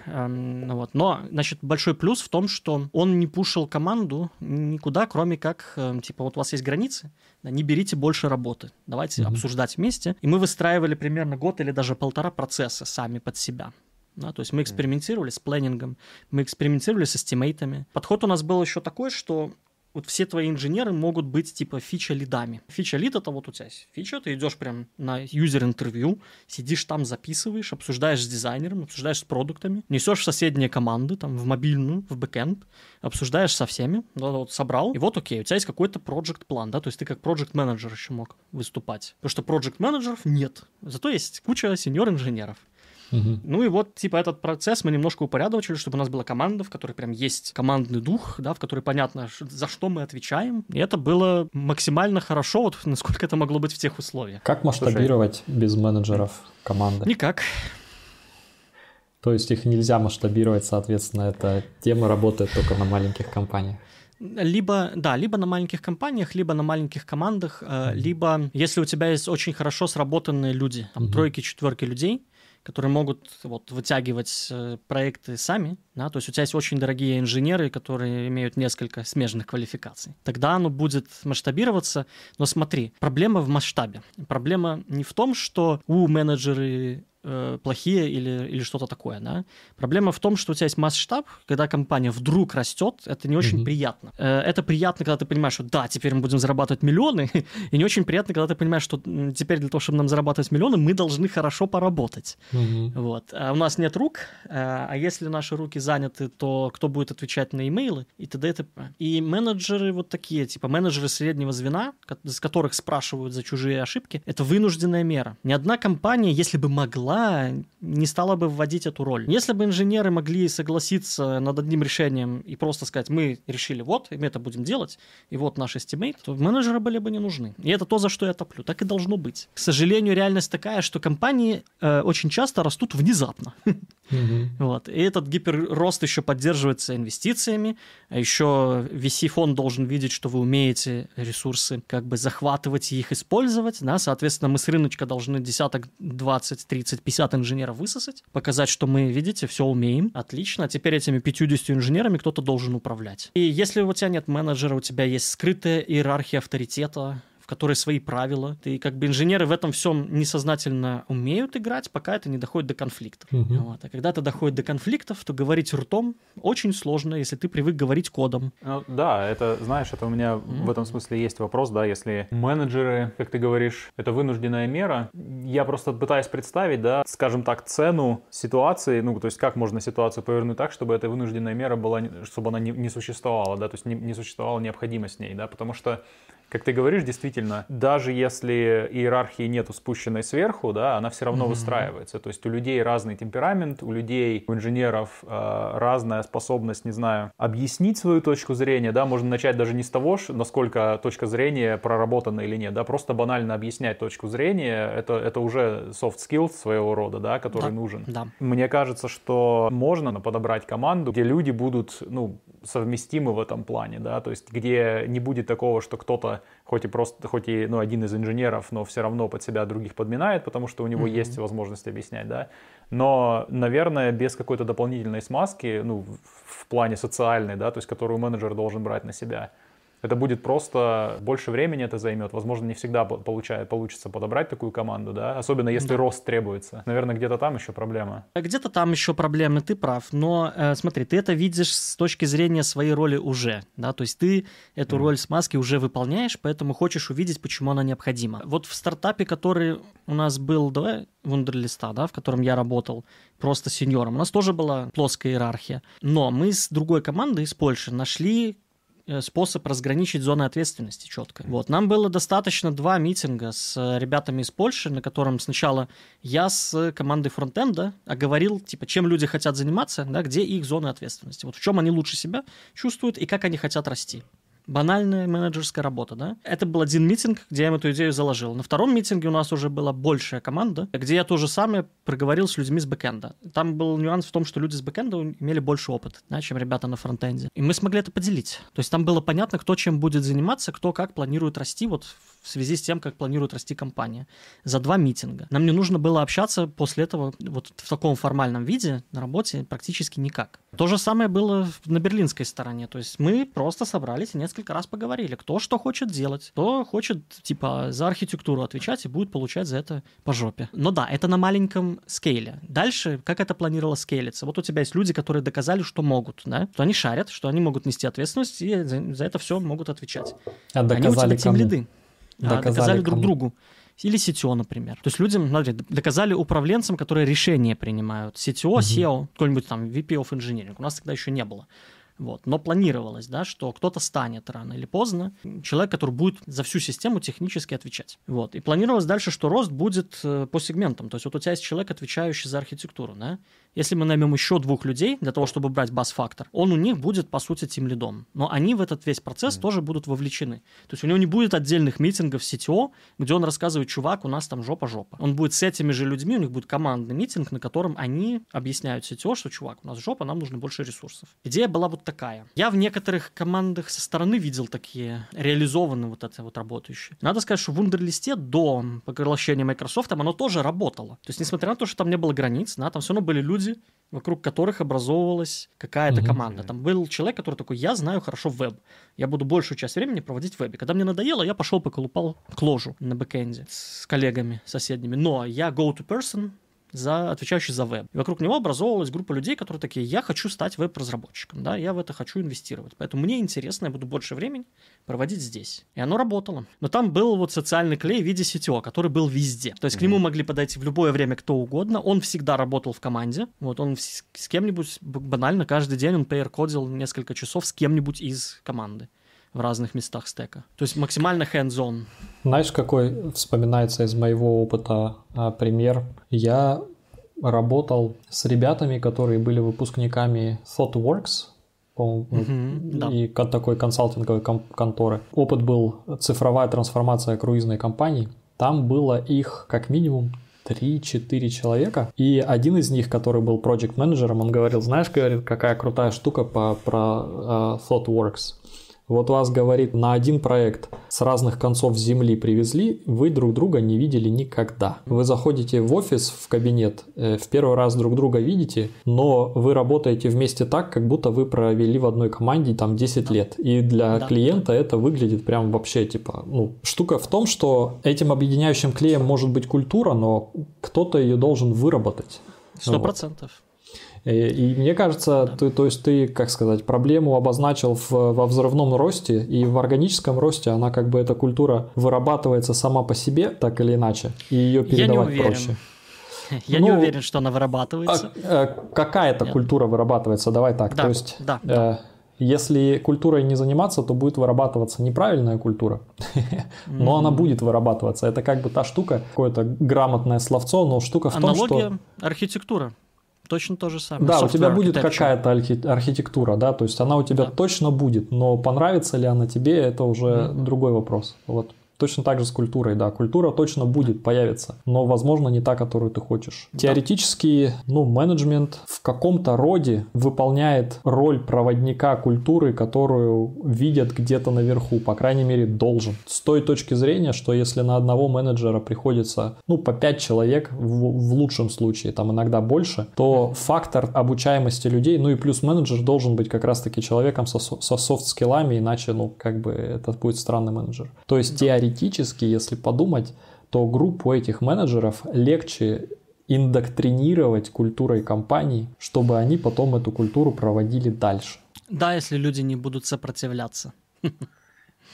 Эм, вот. Но, значит, большой плюс в том, что он не пушил команду никуда, кроме как, эм, типа, вот у вас есть границы, да, не берите больше работы, давайте mm-hmm. обсуждать вместе. И мы выстраивали примерно год или даже полтора процесса сами под себя. Да, то есть мы экспериментировали с планингом, мы экспериментировали с эстимейтами. Подход у нас был еще такой, что вот все твои инженеры могут быть типа фича-лидами. Фича-лид это вот у тебя есть фича, ты идешь прям на юзер-интервью, сидишь там, записываешь, обсуждаешь с дизайнером, обсуждаешь с продуктами, несешь в соседние команды, там, в мобильную, в бэкэнд, обсуждаешь со всеми, да, вот собрал, и вот окей, у тебя есть какой-то проект план да, то есть ты как проект менеджер еще мог выступать. Потому что проект менеджеров нет, зато есть куча сеньор-инженеров. Угу. Ну и вот, типа, этот процесс мы немножко упорядочили, чтобы у нас была команда, в которой прям есть командный дух, да, в которой понятно, за что мы отвечаем. И это было максимально хорошо, вот насколько это могло быть в тех условиях. Как масштабировать Слушай, без менеджеров команды? Никак. То есть их нельзя масштабировать, соответственно, эта тема работает только на маленьких компаниях. Либо, да, либо на маленьких компаниях, либо на маленьких командах, mm-hmm. либо если у тебя есть очень хорошо сработанные люди, там mm-hmm. тройки, четверки людей, которые могут вот, вытягивать э, проекты сами, да, то есть у тебя есть очень дорогие инженеры, которые имеют несколько смежных квалификаций. Тогда оно будет масштабироваться, но смотри, проблема в масштабе. Проблема не в том, что у менеджеры э, плохие или, или что-то такое. Да? Проблема в том, что у тебя есть масштаб, когда компания вдруг растет, это не очень mm-hmm. приятно. Э, это приятно, когда ты понимаешь, что да, теперь мы будем зарабатывать миллионы, и не очень приятно, когда ты понимаешь, что теперь для того, чтобы нам зарабатывать миллионы, мы должны хорошо поработать. Mm-hmm. Вот. А у нас нет рук, э, а если наши руки заняты, то кто будет отвечать на имейлы и т.д. и т.п. И менеджеры вот такие, типа менеджеры среднего звена, с которых спрашивают за чужие ошибки, это вынужденная мера. Ни одна компания, если бы могла могла, не стала бы вводить эту роль. Если бы инженеры могли согласиться над одним решением и просто сказать, мы решили вот, и мы это будем делать, и вот наш estimate, то менеджеры были бы не нужны. И это то, за что я топлю. Так и должно быть. К сожалению, реальность такая, что компании э, очень часто растут внезапно. Вот. И этот гиперрост еще поддерживается инвестициями, а еще VC-фонд должен видеть, что вы умеете ресурсы как бы захватывать и их использовать, да, соответственно, мы с рыночка должны десяток, 20, 30 50 инженеров высосать, показать, что мы, видите, все умеем, отлично, а теперь этими 50 инженерами кто-то должен управлять. И если у тебя нет менеджера, у тебя есть скрытая иерархия авторитета, которой свои правила. И как бы инженеры в этом всем несознательно умеют играть, пока это не доходит до конфликтов. Угу. Вот. А когда это доходит до конфликтов, то говорить ртом очень сложно, если ты привык говорить кодом. Ну, да, это, знаешь, это у меня mm в этом смысле есть вопрос, да, если менеджеры, как ты говоришь, это вынужденная мера, я просто пытаюсь представить, да, скажем так, цену ситуации, ну, то есть как можно ситуацию повернуть так, чтобы эта вынужденная мера была, чтобы она не, не существовала, да, то есть не, не существовала необходимость в ней, да, потому что как ты говоришь, действительно, даже если иерархии нету спущенной сверху, да, она все равно mm-hmm. выстраивается. То есть у людей разный темперамент, у людей, у инженеров э, разная способность, не знаю, объяснить свою точку зрения, да, можно начать даже не с того, насколько точка зрения проработана или нет, да, просто банально объяснять точку зрения, это, это уже soft skills своего рода, да, который да, нужен. Да. Мне кажется, что можно подобрать команду, где люди будут, ну, совместимы в этом плане, да, то есть где не будет такого, что кто-то, хоть и просто, хоть и, ну, один из инженеров, но все равно под себя других подминает, потому что у него mm-hmm. есть возможность объяснять, да, но, наверное, без какой-то дополнительной смазки, ну, в плане социальной, да, то есть которую менеджер должен брать на себя, это будет просто больше времени это займет. Возможно, не всегда получает, получится подобрать такую команду, да, особенно если да. рост требуется. Наверное, где-то там еще проблема. Где-то там еще проблемы, ты прав. Но э, смотри, ты это видишь с точки зрения своей роли уже, да, то есть ты эту mm. роль смазки уже выполняешь, поэтому хочешь увидеть, почему она необходима. Вот в стартапе, который у нас был до Вундерлиста, да, в котором я работал просто сеньором, у нас тоже была плоская иерархия. Но мы с другой командой из Польши нашли способ разграничить зоны ответственности четко. Вот. Нам было достаточно два митинга с э, ребятами из Польши, на котором сначала я с командой фронтенда оговорил, типа, чем люди хотят заниматься, да, где их зоны ответственности. Вот в чем они лучше себя чувствуют и как они хотят расти банальная менеджерская работа, да. Это был один митинг, где я им эту идею заложил. На втором митинге у нас уже была большая команда, где я то же самое проговорил с людьми с бэкэнда. Там был нюанс в том, что люди с бэкэнда имели больше опыт, да, чем ребята на фронтенде. И мы смогли это поделить. То есть там было понятно, кто чем будет заниматься, кто как планирует расти вот в связи с тем, как планирует расти компания. За два митинга. Нам не нужно было общаться после этого вот в таком формальном виде на работе практически никак. То же самое было на берлинской стороне. То есть мы просто собрались и несколько раз поговорили, кто что хочет делать, кто хочет, типа, за архитектуру отвечать и будет получать за это по жопе. Но да, это на маленьком скейле. Дальше, как это планировало скейлиться? Вот у тебя есть люди, которые доказали, что могут, да, что они шарят, что они могут нести ответственность и за, за это все могут отвечать. А доказали они у тебя кому? лиды. Доказали, доказали друг кому? другу. Или CTO, например. То есть людям, смотри, доказали управленцам, которые решения принимают. CTO, SEO, какой-нибудь там VP of Engineering. У нас тогда еще не было. Вот. Но планировалось, да, что кто-то станет рано или поздно, человек, который будет за всю систему технически отвечать. Вот. И планировалось дальше, что рост будет э, по сегментам. То есть вот у тебя есть человек, отвечающий за архитектуру, да? Если мы наймем еще двух людей для того, чтобы брать бас-фактор, он у них будет, по сути, тем лидом. Но они в этот весь процесс тоже будут вовлечены. То есть у него не будет отдельных митингов CTO, где он рассказывает, чувак, у нас там жопа-жопа. Он будет с этими же людьми, у них будет командный митинг, на котором они объясняют CTO, что, чувак, у нас жопа, нам нужно больше ресурсов. Идея была вот такая. Я в некоторых командах со стороны видел такие реализованные вот это вот работающие. Надо сказать, что в Вундерлисте до поглощения Microsoft оно тоже работало. То есть, несмотря на то, что там не было границ, да, там все равно были люди, вокруг которых образовывалась какая-то Мгм. команда. Там был человек, который такой, я знаю хорошо веб, я буду большую часть времени проводить в вебе. Когда мне надоело, я пошел поколупал к ложу на бэкэнде с коллегами соседними. Но я go-to person, за, отвечающий за веб. И вокруг него образовывалась группа людей, которые такие, я хочу стать веб-разработчиком, да, я в это хочу инвестировать. Поэтому мне интересно, я буду больше времени проводить здесь. И оно работало. Но там был вот социальный клей в виде CTO, который был везде. То есть к нему могли подойти в любое время кто угодно. Он всегда работал в команде. Вот он с с кем-нибудь, банально, каждый день он пейер-кодил несколько часов с кем-нибудь из команды в разных местах стека. То есть максимально hands-on. Знаешь, какой вспоминается из моего опыта а, пример? Я работал с ребятами, которые были выпускниками ThoughtWorks, да. и ко- такой консалтинговой конторы. Опыт был цифровая трансформация круизной компании. Там было их как минимум 3-4 человека. И один из них, который был проект менеджером он говорил, знаешь, говорит, какая крутая штука по, про э, ThoughtWorks. Вот вас, говорит, на один проект с разных концов земли привезли, вы друг друга не видели никогда. Вы заходите в офис, в кабинет, э, в первый раз друг друга видите, но вы работаете вместе так, как будто вы провели в одной команде там 10 лет. И для Да. клиента это выглядит прям вообще типа, ну, штука в том, что этим объединяющим клеем может быть культура, но кто-то ее должен выработать. Сто Вот. Процентов. И, и мне кажется, ты, то есть ты, как сказать, проблему обозначил в- во взрывном росте, и в органическом росте она как бы эта культура вырабатывается сама по себе, так или иначе, и ее не передавать проще. Я не Ну, уверен, что она вырабатывается. А, э, какая-то Нет. культура вырабатывается, давай так. Да, то есть, да, э, если культурой не заниматься, то будет вырабатываться неправильная культура, но она будет вырабатываться. Это как бы та штука, какое-то грамотное словцо, но штука в том, что... Аналогия архитектура. Точно то же самое. Да, у тебя будет какая-то архи- архитектура, да, то есть она у тебя Да. точно будет, но понравится ли она тебе, это уже другой вопрос. Вот. Точно так же с культурой, да. Культура точно будет, появится, но, возможно, не та, которую ты хочешь. Теоретически, ну, менеджмент в каком-то роде выполняет роль проводника культуры, которую видят где-то наверху, по крайней мере, должен. С той точки зрения, что если на одного менеджера приходится, ну, по 5 человек, в, в лучшем случае, там иногда больше, то фактор обучаемости людей, ну и плюс менеджер должен быть как раз-таки человеком со, со- со софт-скиллами, иначе, ну, как бы это будет странный менеджер. То есть теоретически, если подумать, то группу этих менеджеров легче индоктринировать культурой компании, чтобы они потом эту культуру проводили дальше. Да, если люди не будут сопротивляться.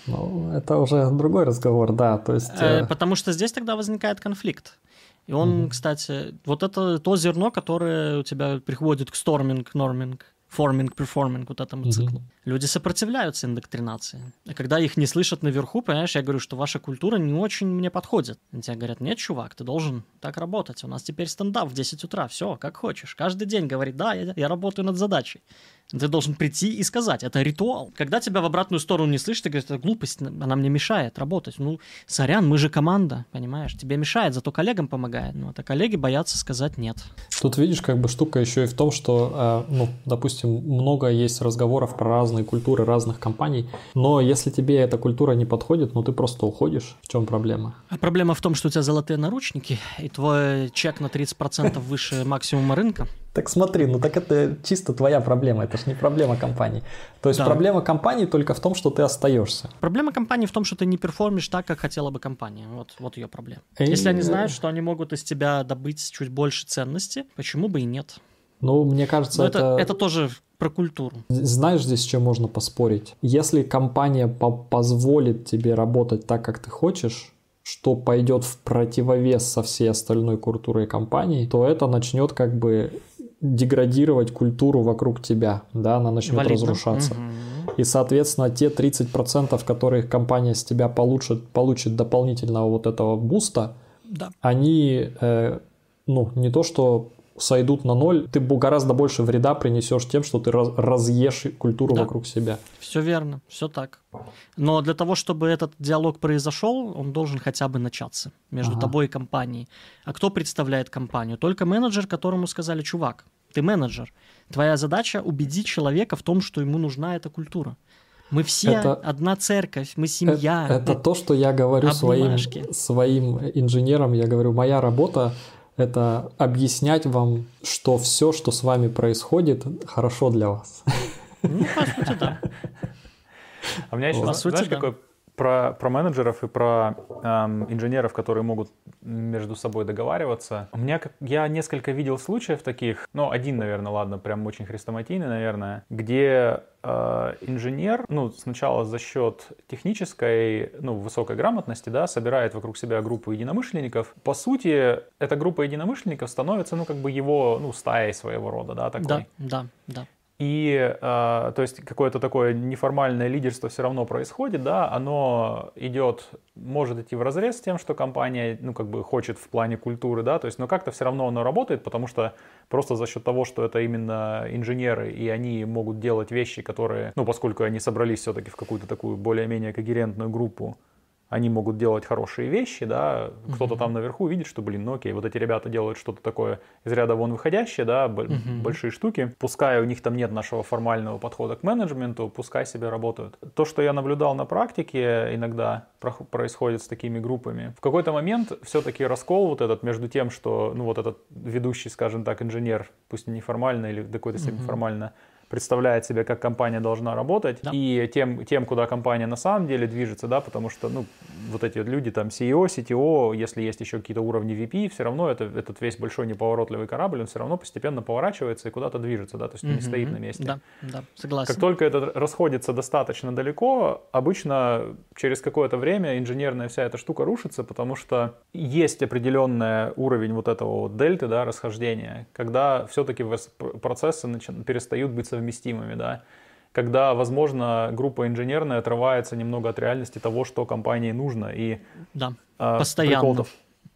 Ну, это уже другой разговор, да, то есть... Э, э, Потому что здесь тогда возникает конфликт. И он, кстати, вот это то зерно, которое у тебя приходит к сторминг, норминг performing, вот этому циклу. Люди сопротивляются индоктринации. А когда их не слышат наверху, понимаешь, я говорю, что ваша культура не очень мне подходит. И тебе говорят, нет, чувак, ты должен так работать. У нас теперь стендап в 10 утра, все, как хочешь. Каждый день говорит, да, я, я работаю над задачей. Ты должен прийти и сказать, это ритуал. Когда тебя в обратную сторону не слышат, ты говоришь, это глупость, она мне мешает работать. Ну, сорян, мы же команда, понимаешь? Тебе мешает, зато коллегам помогает. Ну, а коллеги боятся сказать нет. Тут видишь, как бы штука еще и в том, что, э, ну, допустим, много есть разговоров про разные культуры разных компаний, но если тебе эта культура не подходит, ну, ты просто уходишь. В чем проблема? А проблема в том, что у тебя золотые наручники, и твой чек на 30% выше максимума рынка. Так смотри, ну так это чисто твоя проблема, это же не проблема компании. То есть да. проблема компании только в том, что ты остаешься. Проблема компании в том, что ты не перформишь так, как хотела бы компания. Вот, вот ее проблема. И... Если они знают, что они могут из тебя добыть чуть больше ценности, почему бы и нет? Ну, мне кажется, это... это... Это тоже про культуру. Знаешь, здесь с чем можно поспорить? Если компания по позволит тебе работать так, как ты хочешь, что пойдет в противовес со всей остальной культурой компании, то это начнет как бы деградировать культуру вокруг тебя, да, она начнет Валидно. разрушаться. Угу. И, соответственно, те 30%, которые компания с тебя получит, получит дополнительного вот этого буста, да. они, э, ну, не то что сойдут на ноль, ты гораздо больше вреда принесешь тем, что ты разъешь культуру да. вокруг себя. Все верно, все так. Но для того, чтобы этот диалог произошел, он должен хотя бы начаться между ага. тобой и компанией. А кто представляет компанию? Только менеджер, которому сказали, чувак, ты менеджер. Твоя задача убедить человека в том, что ему нужна эта культура. Мы все это, одна церковь, мы семья. Это, это то, что я говорю своим, своим инженерам. Я говорю, моя работа это объяснять вам, что все, что с вами происходит, хорошо для вас. Ну, по сути, да. А у меня еще, по знаешь, сути, какой про, про менеджеров и про эм, инженеров, которые могут между собой договариваться. У меня, я несколько видел случаев таких, ну, один, наверное, ладно, прям очень хрестоматийный, наверное, где э, инженер, ну, сначала за счет технической, ну, высокой грамотности, да, собирает вокруг себя группу единомышленников. По сути, эта группа единомышленников становится, ну, как бы его, ну, стаей своего рода, да, такой. Да, да, да. И, э, то есть, какое-то такое неформальное лидерство все равно происходит, да, оно идет, может идти в разрез с тем, что компания, ну, как бы хочет в плане культуры, да, то есть, но как-то все равно оно работает, потому что просто за счет того, что это именно инженеры, и они могут делать вещи, которые, ну, поскольку они собрались все-таки в какую-то такую более-менее когерентную группу, они могут делать хорошие вещи, да, кто-то там наверху видит, что, блин, ну окей, вот эти ребята делают что-то такое из ряда вон выходящее, да, большие штуки, пускай у них там нет нашего формального подхода к менеджменту, пускай себе работают. То, что я наблюдал на практике, иногда происходит с такими группами. В какой-то момент все-таки раскол вот этот между тем, что, ну вот этот ведущий, скажем так, инженер, пусть неформально или какой-то степени формально, представляет себе, как компания должна работать, да. и тем, тем, куда компания на самом деле движется, да, потому что, ну, вот эти люди, там, CEO, CTO, если есть еще какие-то уровни VP, все равно это, этот весь большой неповоротливый корабль, он все равно постепенно поворачивается и куда-то движется, да, то есть он не стоит на месте. Да, да, согласен. Как только это расходится достаточно далеко, обычно через какое-то время инженерная вся эта штука рушится, потому что есть определенный уровень вот этого вот дельты, да, расхождения, когда все-таки процессы перестают быть совместимыми, да, когда, возможно, группа инженерная отрывается немного от реальности того, что компании нужно. И, да, э, постоянно.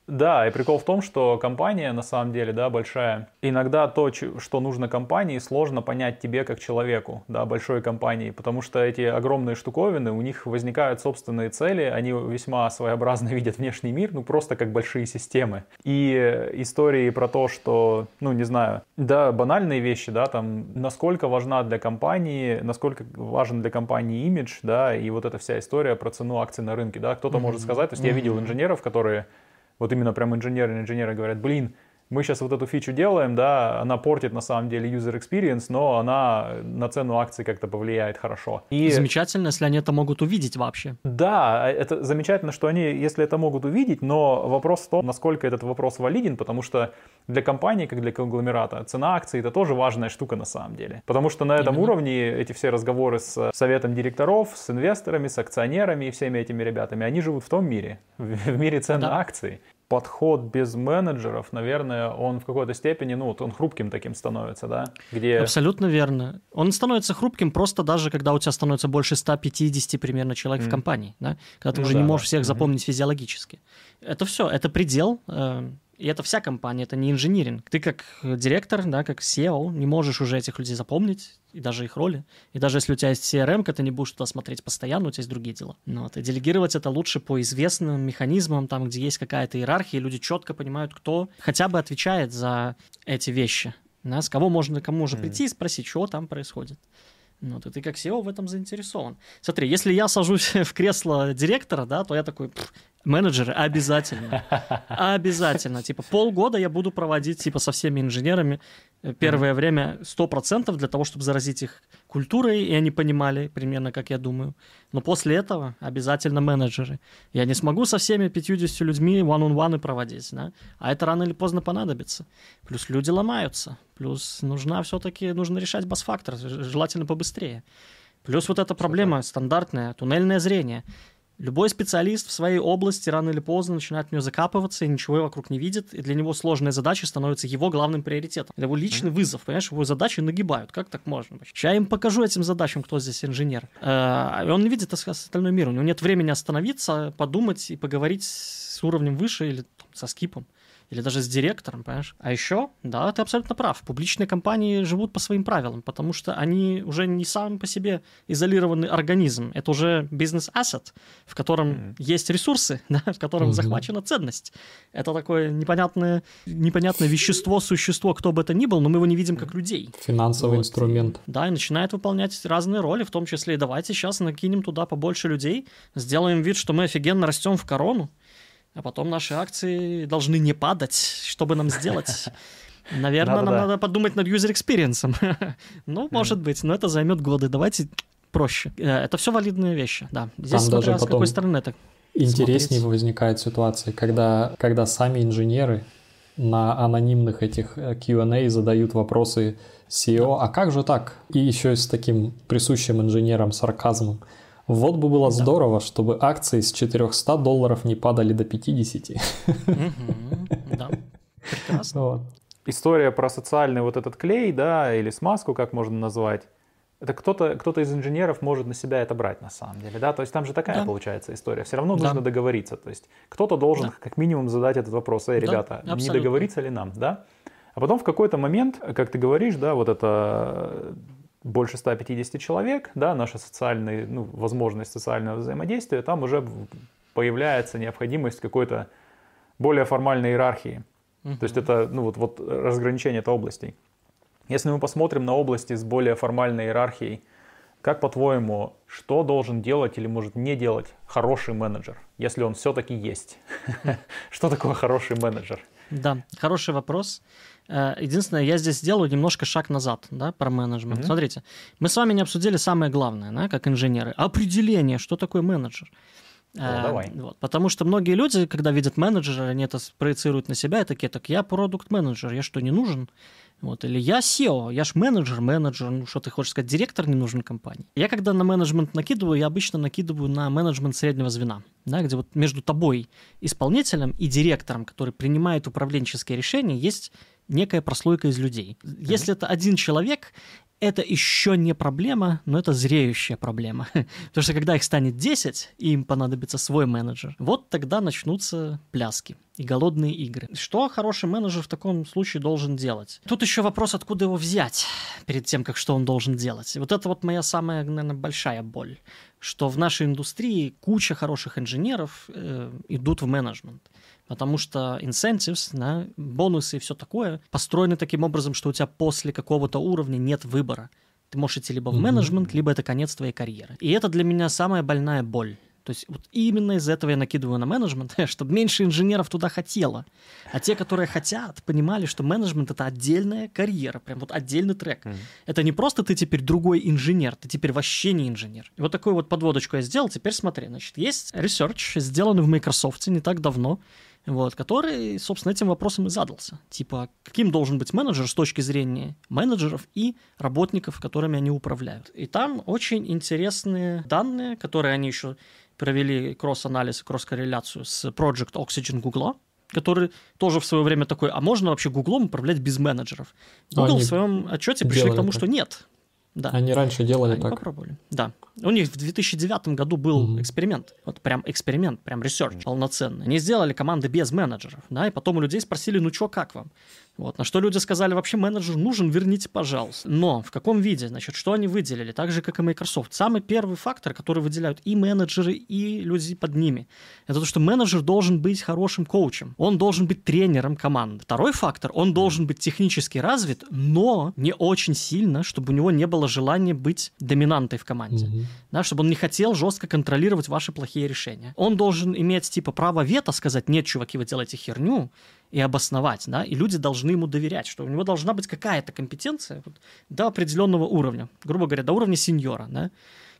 Да, и прикол в том, что компания, на самом деле, да, большая, иногда то, что нужно компании, сложно понять тебе как человеку, да, большой компании, потому что эти огромные штуковины, у них возникают собственные цели, они весьма своеобразно видят внешний мир, ну, просто как большие системы. И истории про то, что, ну, не знаю, да, банальные вещи, да, там, насколько важна для компании, насколько важен для компании имидж, да, и вот эта вся история про цену акций на рынке, да, кто-то mm-hmm. может сказать, то есть mm-hmm. я видел инженеров, которые вот именно прям инженеры, инженеры говорят, блин, мы сейчас вот эту фичу делаем, да, она портит на самом деле user experience, но она на цену акций как-то повлияет хорошо. И замечательно, если они это могут увидеть вообще. Да, это замечательно, что они, если это могут увидеть, но вопрос в том, насколько этот вопрос валиден, потому что для компании, как для конгломерата, цена акций это тоже важная штука на самом деле. Потому что на этом Именно. уровне эти все разговоры с советом директоров, с инвесторами, с акционерами и всеми этими ребятами, они живут в том мире, в мире цен да. на акции. Подход без менеджеров, наверное, он в какой-то степени, ну, вот он хрупким таким становится, да? Где... Абсолютно верно. Он становится хрупким просто даже, когда у тебя становится больше 150 примерно человек mm. в компании, да? Когда ты ну, уже да, не можешь да. всех запомнить mm-hmm. физиологически. Это все, это предел. Э, и это вся компания, это не инжиниринг. Ты как директор, да, как SEO, не можешь уже этих людей запомнить, и даже их роли. И даже если у тебя есть CRM, ты не будешь туда смотреть постоянно, у тебя есть другие дела. Ну, вот, и делегировать это лучше по известным механизмам, там, где есть какая-то иерархия, люди четко понимают, кто хотя бы отвечает за эти вещи. Да, с кого можно, кому можно прийти и спросить, что там происходит. Ну, ты, ты как SEO в этом заинтересован. Смотри, если я сажусь в кресло директора, да, то я такой, Менеджеры обязательно. Обязательно. Типа полгода я буду проводить типа со всеми инженерами э, первое время 100% для того, чтобы заразить их культурой, и они понимали примерно, как я думаю. Но после этого обязательно менеджеры. Я не смогу со всеми 50 людьми one-on-one проводить, да? А это рано или поздно понадобится. Плюс люди ломаются. Плюс нужна все-таки, нужно решать бас-фактор, желательно побыстрее. Плюс вот эта проблема стандартная, туннельное зрение. Любой специалист в своей области рано или поздно начинает в нее закапываться и ничего вокруг не видит, и для него сложная задача становится его главным приоритетом. Это его личный вызов, понимаешь, его задачи нагибают. Как так можно? Сейчас я им покажу этим задачам, кто здесь инженер. Э, и он не видит остальной мир, у него нет времени остановиться, подумать и поговорить с уровнем выше или со скипом или даже с директором, понимаешь? А еще, да, ты абсолютно прав, публичные компании живут по своим правилам, потому что они уже не сам по себе изолированный организм, это уже бизнес-ассет, в котором mm-hmm. есть ресурсы, да, в котором mm-hmm. захвачена ценность. Это такое непонятное, непонятное вещество, существо, кто бы это ни был, но мы его не видим как людей. Финансовый вот. инструмент. Да, и начинает выполнять разные роли, в том числе и давайте сейчас накинем туда побольше людей, сделаем вид, что мы офигенно растем в корону, а потом наши акции должны не падать, чтобы нам сделать. Наверное, нам надо подумать над user experience. ну, может быть, но это займет годы. Давайте проще. Э, это все валидные вещи, да. Здесь Там даже с какой стороны это Интереснее возникает ситуация, когда, когда сами инженеры на анонимных этих э, Q&A задают вопросы CEO, да. а как же так? И еще с таким присущим инженерам сарказмом. Вот бы было да. здорово, чтобы акции с 400 долларов не падали до 50. Да, прекрасно. История про социальный вот этот клей, да, или смазку, как можно назвать, это кто-то кто из инженеров может на себя это брать на самом деле, да, то есть там же такая да. получается история. Все равно да. нужно договориться, то есть кто-то должен да. как минимум задать этот вопрос, эй, ребята, да, не договориться ли нам, да? А потом в какой-то момент, как ты говоришь, да, вот это больше 150 человек, да, наша социальная, ну, возможность социального взаимодействия, там уже появляется необходимость какой-то более формальной иерархии. Uh-huh. То есть это, ну, вот, вот разграничение это областей. Если мы посмотрим на области с более формальной иерархией, как по-твоему, что должен делать или может не делать хороший менеджер, если он все-таки есть? Что такое хороший менеджер? Да, хороший вопрос. Э, единственное, я здесь сделаю немножко шаг назад, да, про менеджмент. Mm-hmm. Смотрите, мы с вами не обсудили самое главное, да, как инженеры. Определение, что такое менеджер. Ну, а, давай. Вот, потому что многие люди, когда видят менеджера, они это проецируют на себя и такие, так я продукт-менеджер, я что, не нужен? Вот, или я SEO, я ж менеджер, менеджер, ну что ты хочешь сказать, директор не нужен компании. Я когда на менеджмент накидываю, я обычно накидываю на менеджмент среднего звена, да, где вот между тобой, исполнителем и директором, который принимает управленческие решения, есть некая прослойка из людей. Mm-hmm. Если это один человек, это еще не проблема, но это зреющая проблема. Потому что когда их станет 10, и им понадобится свой менеджер, вот тогда начнутся пляски и голодные игры. Что хороший менеджер в таком случае должен делать? Тут еще вопрос, откуда его взять перед тем, как что он должен делать. вот это вот моя самая, наверное, большая боль, что в нашей индустрии куча хороших инженеров э, идут в менеджмент потому что incentives, да, бонусы и все такое построены таким образом, что у тебя после какого-то уровня нет выбора. Ты можешь идти либо в менеджмент, либо это конец твоей карьеры. И это для меня самая больная боль. То есть вот именно из этого я накидываю на менеджмент, чтобы меньше инженеров туда хотело. А те, которые хотят, понимали, что менеджмент — это отдельная карьера, прям вот отдельный трек. Mm-hmm. Это не просто ты теперь другой инженер, ты теперь вообще не инженер. И вот такую вот подводочку я сделал. Теперь смотри, значит, есть research, сделанный в Microsoft не так давно, вот, который, собственно, этим вопросом и задался. Типа, каким должен быть менеджер с точки зрения менеджеров и работников, которыми они управляют. И там очень интересные данные, которые они еще провели кросс-анализ, кросс-корреляцию с Project Oxygen Google. который тоже в свое время такой, а можно вообще Гуглом управлять без менеджеров? Google Они в своем отчете пришли к тому, так. что нет. Да. Они раньше делали Они так. попробовали. Да. У них в 2009 году был Мгм. эксперимент. Вот прям эксперимент, прям research полноценный. Они сделали команды без менеджеров, да, и потом у людей спросили, ну чё, как вам? Вот, на что люди сказали, вообще менеджер нужен, верните, пожалуйста. Но в каком виде? Значит, что они выделили? Так же, как и Microsoft. Самый первый фактор, который выделяют и менеджеры, и люди под ними, это то, что менеджер должен быть хорошим коучем. Он должен быть тренером команды. Второй фактор, он должен быть технически развит, но не очень сильно, чтобы у него не было желания быть доминантой в команде Мгм. да, чтобы он не хотел жестко контролировать ваши плохие решения. Он должен иметь типа право вето сказать, нет, чуваки, вы делаете херню, и обосновать, да, и люди должны ему доверять, что у него должна быть какая-то компетенция вот, до определенного уровня, грубо говоря, до уровня сеньора, да,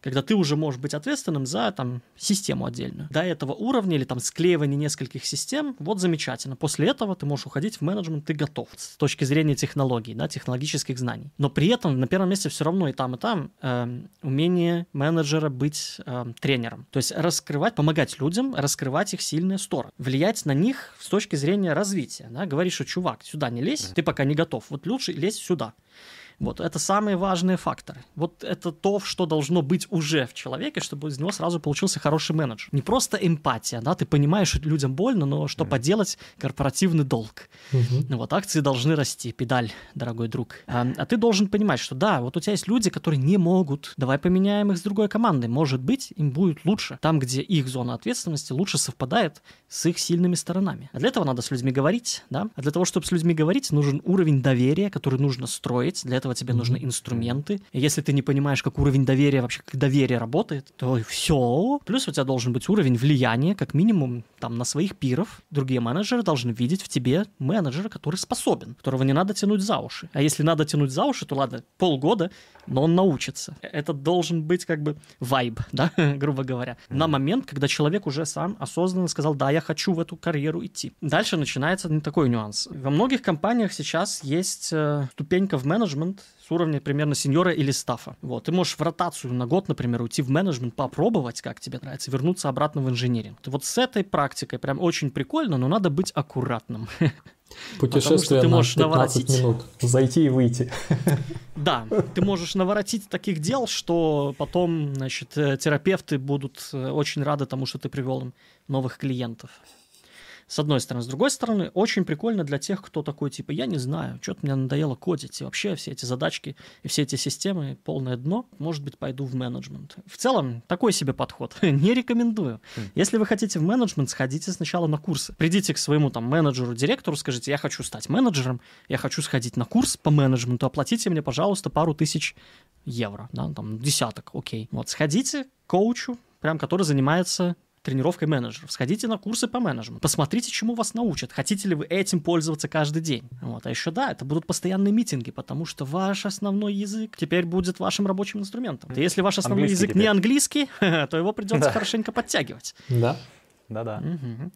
когда ты уже можешь быть ответственным за там систему отдельную. До этого уровня или там склеивание нескольких систем, вот замечательно. После этого ты можешь уходить в менеджмент, ты готов с точки зрения технологий, да, технологических знаний. Но при этом на первом месте все равно и там, и там эм, умение менеджера быть эм, тренером. То есть раскрывать, помогать людям, раскрывать их сильные стороны. Влиять на них с точки зрения развития. Да? Говоришь, что чувак, сюда не лезь, ты пока не готов. Вот лучше лезь сюда. Вот это самые важные факторы. Вот это то, что должно быть уже в человеке, чтобы из него сразу получился хороший менеджер. Не просто эмпатия, да, ты понимаешь, что людям больно, но что поделать, корпоративный долг. Ну вот, акции должны расти, педаль, дорогой друг. А, а ты должен понимать, что да, вот у тебя есть люди, которые не могут, давай поменяем их с другой командой. Может быть, им будет лучше. Там, где их зона ответственности лучше совпадает с их сильными сторонами. А для этого надо с людьми говорить, да? А для того, чтобы с людьми говорить, нужен уровень доверия, который нужно строить. Для этого тебе нужны инструменты. И если ты не понимаешь, как уровень доверия, вообще как доверие работает, то все. Плюс у тебя должен быть уровень влияния, как минимум, там, на своих пиров. Другие менеджеры должны видеть в тебе менеджера, который способен, которого не надо тянуть за уши. А если надо тянуть за уши, то ладно, полгода, но он научится. Это должен быть как бы вайб, да, грубо говоря, на момент, когда человек уже сам осознанно сказал, да, я хочу в эту карьеру идти. Дальше начинается такой нюанс. Во многих компаниях сейчас есть э, ступенька в менеджмент с уровня примерно сеньора или стафа. Вот, ты можешь в ротацию на год, например, уйти в менеджмент, попробовать, как тебе нравится, вернуться обратно в инжиниринг. Вот с этой практикой прям очень прикольно, но надо быть аккуратным. Путешествие ты на можешь 15 наворотить. минут. Зайти и выйти. Да, ты можешь наворотить таких дел, что потом, значит, э, терапевты будут э, очень рады тому, что ты привел им новых клиентов. С одной стороны. С другой стороны, очень прикольно для тех, кто такой, типа, я не знаю, что-то мне надоело кодить, и вообще все эти задачки и все эти системы полное дно, может быть, пойду в менеджмент. В целом, такой себе подход. не рекомендую. Если вы хотите в менеджмент, сходите сначала на курсы. Придите к своему там менеджеру, директору, скажите, я хочу стать менеджером, я хочу сходить на курс по менеджменту, оплатите мне, пожалуйста, пару тысяч евро, да, там, десяток, окей. Вот, сходите к коучу, прям, который занимается тренировкой менеджеров. Сходите на курсы по менеджменту. Посмотрите, чему вас научат. Хотите ли вы этим пользоваться каждый день. Вот. А еще да, это будут постоянные митинги, потому что ваш основной язык теперь будет вашим рабочим инструментом. И если ваш основной Английский язык не теперь. английский, то его придется Да. хорошенько подтягивать. Да. Да-да. Мгм.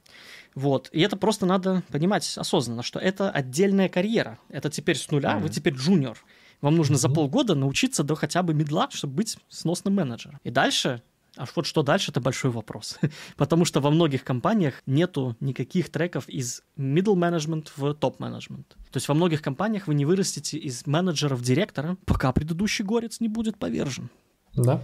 Вот. И это просто надо понимать осознанно, что это отдельная карьера. Это теперь с нуля, вы теперь джуниор. Вам нужно за полгода научиться до хотя бы медла, чтобы быть сносным менеджером. И дальше, а вот что дальше, это большой вопрос. Потому что во многих компаниях нету никаких треков из middle management в top management. То есть во многих компаниях вы не вырастете из менеджера в директора, пока предыдущий горец не будет повержен. Да.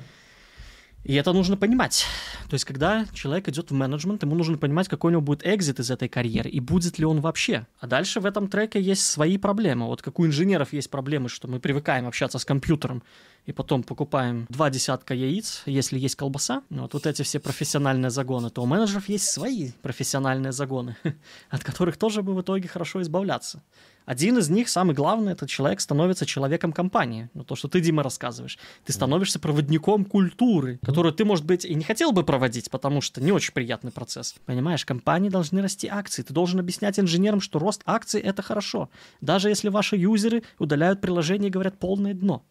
И это нужно понимать. То есть, когда человек идет в менеджмент, ему нужно понимать, какой у него будет экзит из этой карьеры, и будет ли он вообще. А дальше в этом треке есть свои проблемы. Вот как у инженеров есть проблемы, что мы привыкаем общаться с компьютером, и потом покупаем два десятка яиц, если есть колбаса. Вот, вот эти все профессиональные загоны, то у менеджеров есть свои профессиональные загоны, от которых тоже бы в итоге хорошо избавляться. Один из них, самый главный, это человек становится человеком компании. Ну, то, что ты, Дима, рассказываешь. Ты становишься проводником культуры, которую ты, может быть, и не хотел бы проводить, потому что не очень приятный процесс. Понимаешь, компании должны расти акции. Ты должен объяснять инженерам, что рост акций — это хорошо. Даже если ваши юзеры удаляют приложение и говорят «полное дно».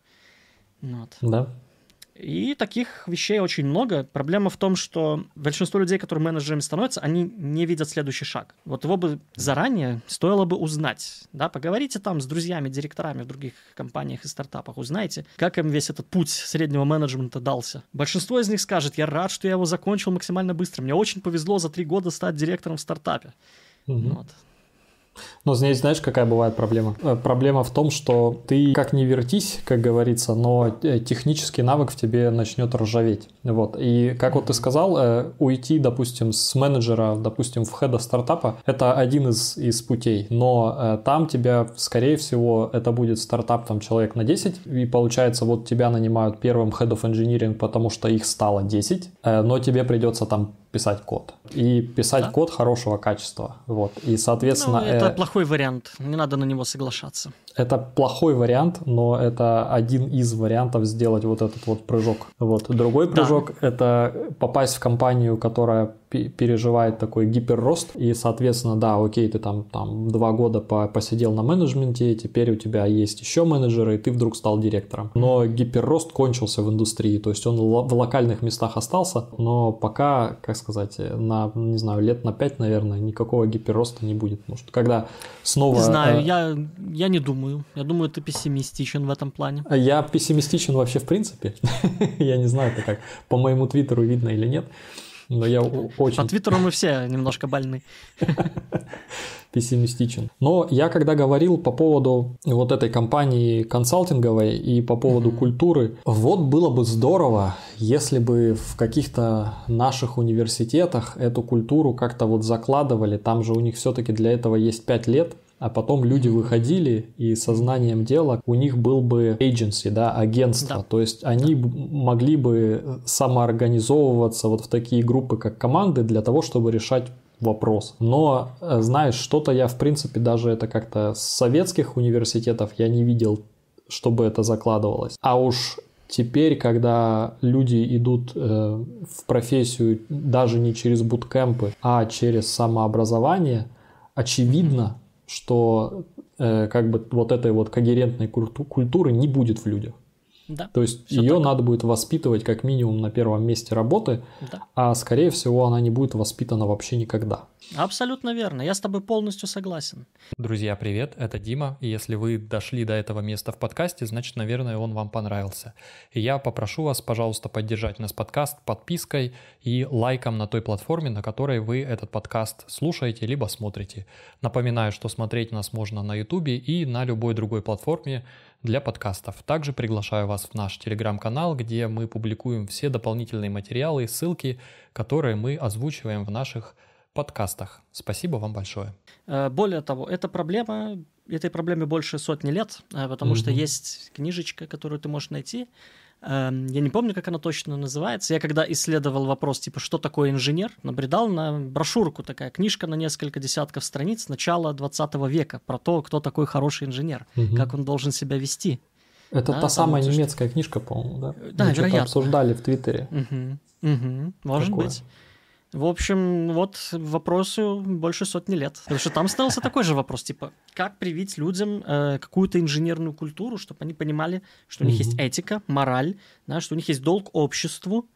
Вот. Да. И таких вещей очень много. Проблема в том, что большинство людей, которые менеджерами становятся, они не видят следующий шаг. Вот его бы заранее стоило бы узнать. Да? Поговорите там с друзьями, директорами в других компаниях и стартапах, узнайте, как им весь этот путь среднего менеджмента дался. Большинство из них скажет, я рад, что я его закончил максимально быстро. Мне очень повезло за три года стать директором в стартапе. Мгм. Вот. Но здесь знаешь, какая бывает проблема? Э, Проблема в том, что ты как не вертись, как говорится, но э, технический навык в тебе начнет ржаветь. Вот. И как вот ты сказал, э, уйти, допустим, с менеджера, допустим, в хеда стартапа, это один из, из путей. Но там тебя, скорее всего, это будет стартап там человек на 10, и получается, вот тебя нанимают первым head of engineering, потому что их стало 10, э, но тебе придется там писать код. И писать Да. код хорошего качества. Вот. И, соответственно, Ну, это э, плохой вариант, не надо на него соглашаться. Это плохой вариант, но это один из вариантов сделать вот этот вот прыжок. Вот. Другой Да. прыжок – это попасть в компанию, которая пе- переживает такой гиперрост, и, соответственно, да, окей, ты там, там два года по- посидел на менеджменте, теперь у тебя есть еще менеджеры, и ты вдруг стал директором. Но гиперрост кончился в индустрии, то есть он в локальных местах остался, но пока, как сказать, на, не знаю, лет на 5, наверное, никакого гиперроста не будет. Что когда снова... Не знаю, э, я, я не думаю. Я думаю, ты пессимистичен в этом плане. Я пессимистичен вообще в принципе. я не знаю, это как по моему твиттеру видно или нет. Но я очень По Твиттеру мы все немножко больны. пессимистичен. Но я когда говорил по поводу вот этой компании консалтинговой и по поводу культуры, вот было бы здорово, если бы в каких-то наших университетах эту культуру как-то вот закладывали. Там же у них все-таки для этого есть 5 лет. А потом люди выходили, и сознанием дела у них был бы agency, да, агентство. Да. То есть они б- могли бы самоорганизовываться вот в такие группы, как команды, для того, чтобы решать вопрос. Но, э, знаешь, что-то я, в принципе, даже это как-то с советских университетов я не видел, чтобы это закладывалось. А уж теперь, когда люди идут э, в профессию даже не через буткемпы, а через самообразование, очевидно, что э, как бы вот этой вот когерентной культу- культуры не будет в людях. Да, То есть ее так. надо будет воспитывать как минимум на первом месте работы, да. а скорее всего она не будет воспитана вообще никогда. Абсолютно верно. Я с тобой полностью согласен. Друзья, привет, это Дима, и если вы дошли до этого места в подкасте, значит, наверное, он вам понравился. И я попрошу вас, пожалуйста, поддержать нас подкаст подпиской и лайком на той платформе, на которой вы этот подкаст слушаете либо смотрите. Напоминаю, что смотреть нас можно на YouTube и на любой другой платформе для подкастов. Также приглашаю вас в наш телеграм-канал, где мы публикуем все дополнительные материалы и ссылки, которые мы озвучиваем в наших подкастах. Спасибо вам большое. Э, Более того, эта проблема, этой проблеме больше сотни лет, э, потому что Мгм. есть книжечка, которую ты можешь найти. Эм, Я не помню, как она точно называется. Я когда исследовал вопрос, типа, что такое инженер, набредал на брошюрку такая, книжка на несколько десятков страниц начала 20 века про то, кто такой хороший инженер, Мгм. как он должен себя вести. Это Да, та самая вот, немецкая книжка, по-моему, да? Да, Мы вероятно. обсуждали в Твиттере. Мгм. Мгм. Может Такое. быть. В общем, вот вопросу больше сотни лет. Потому что там ставился такой же вопрос, типа, как привить людям э, какую-то инженерную культуру, чтобы они понимали, что у них есть Мгм. этика, мораль, да, что у них есть долг обществу,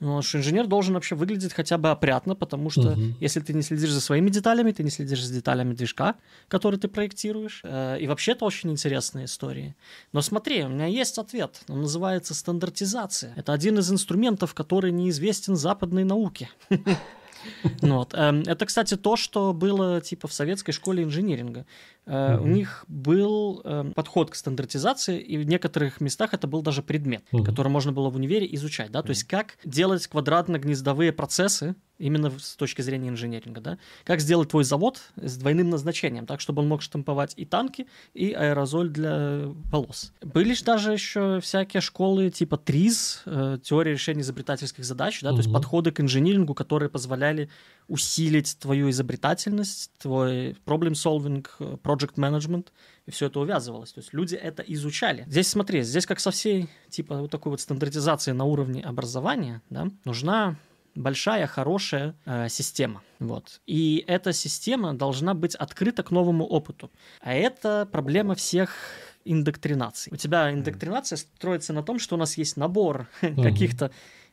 ну, что инженер должен вообще выглядеть хотя бы опрятно, потому что Мгм. если ты не следишь за своими деталями, ты не следишь за деталями движка, который ты проектируешь. Э, И вообще это очень интересная история. Но смотри, у меня есть ответ. Он называется стандартизация. Это один из инструментов, который неизвестен западной науке. Вот. эм, Это, кстати, то, что было типа в советской школе инжиниринга. Э, У них был эм, подход к стандартизации, и в некоторых местах это был даже предмет, Мгм. который можно было в универе изучать. Да? То есть как делать квадратно-гнездовые процессы именно с точки зрения инженеринга. Да? Как сделать твой завод с двойным назначением, так, чтобы он мог штамповать и танки, и аэрозоль для волос. Были ж даже еще всякие школы типа ТРИЗ, э, теория решения изобретательских задач, да, то есть подходы к инжинирингу, которые позволяли усилить твою изобретательность, твой problem-solving, э, project management, и все это увязывалось. То есть люди это изучали. Здесь смотри, здесь как со всей типа вот такой вот стандартизации на уровне образования, да, нужна большая, хорошая э, система. Вот. И эта система должна быть открыта к новому опыту. А это проблема всех индоктринаций. У тебя индоктринация строится на том, что у нас есть набор каких-то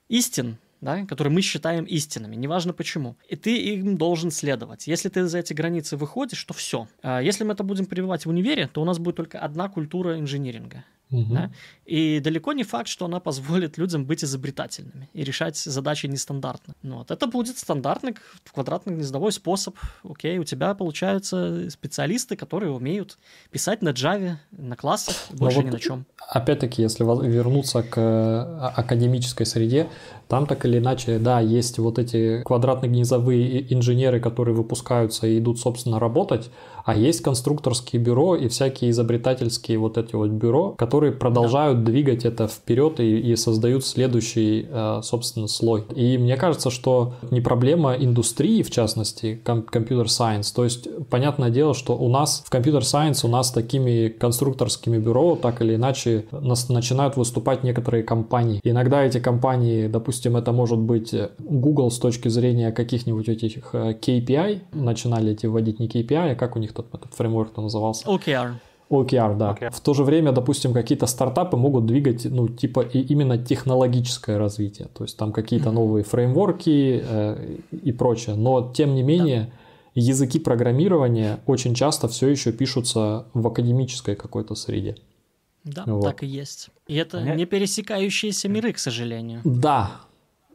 истин, да, которые мы считаем истинами, неважно почему. И ты им должен следовать. Если ты за эти границы выходишь, то все. Если мы это будем прививать в универе, то у нас будет только одна культура инжиниринга. Угу. Да? И далеко не факт, что она позволит людям быть изобретательными и решать задачи нестандартно. Ну, вот. Это будет стандартный квадратно-гнездовой способ. Окей, у тебя получаются специалисты, которые умеют писать на Java, на классах, больше вот, ни на чем. Опять-таки, если вернуться к а, академической среде, там так или иначе, да, есть вот эти квадратно-гнездовые инженеры, которые выпускаются и идут, собственно, работать, а есть конструкторские бюро и всякие изобретательские вот эти вот бюро, которые продолжают да. двигать это вперед и, и создают следующий, э, собственно, слой. И мне кажется, что не проблема индустрии, в частности, компьютер сайенс. То есть, понятное дело, что у нас в компьютер сайенс у нас такими конструкторскими бюро так или иначе нас начинают выступать некоторые компании. Иногда эти компании, допустим, это может быть Google с точки зрения каких-нибудь этих э, KPI, начинали эти вводить не KPI, а как у них этот, этот фреймворк назывался? OKR. OKR, да. OKR. В то же время, допустим, какие-то стартапы могут двигать, ну, типа, и именно технологическое развитие. То есть там какие-то mm-hmm. новые фреймворки э, и прочее. Но, тем не менее, да. языки программирования очень часто все еще пишутся в академической какой-то среде. Да, вот. так и есть. И это Понятно. не пересекающиеся миры, к сожалению. Да,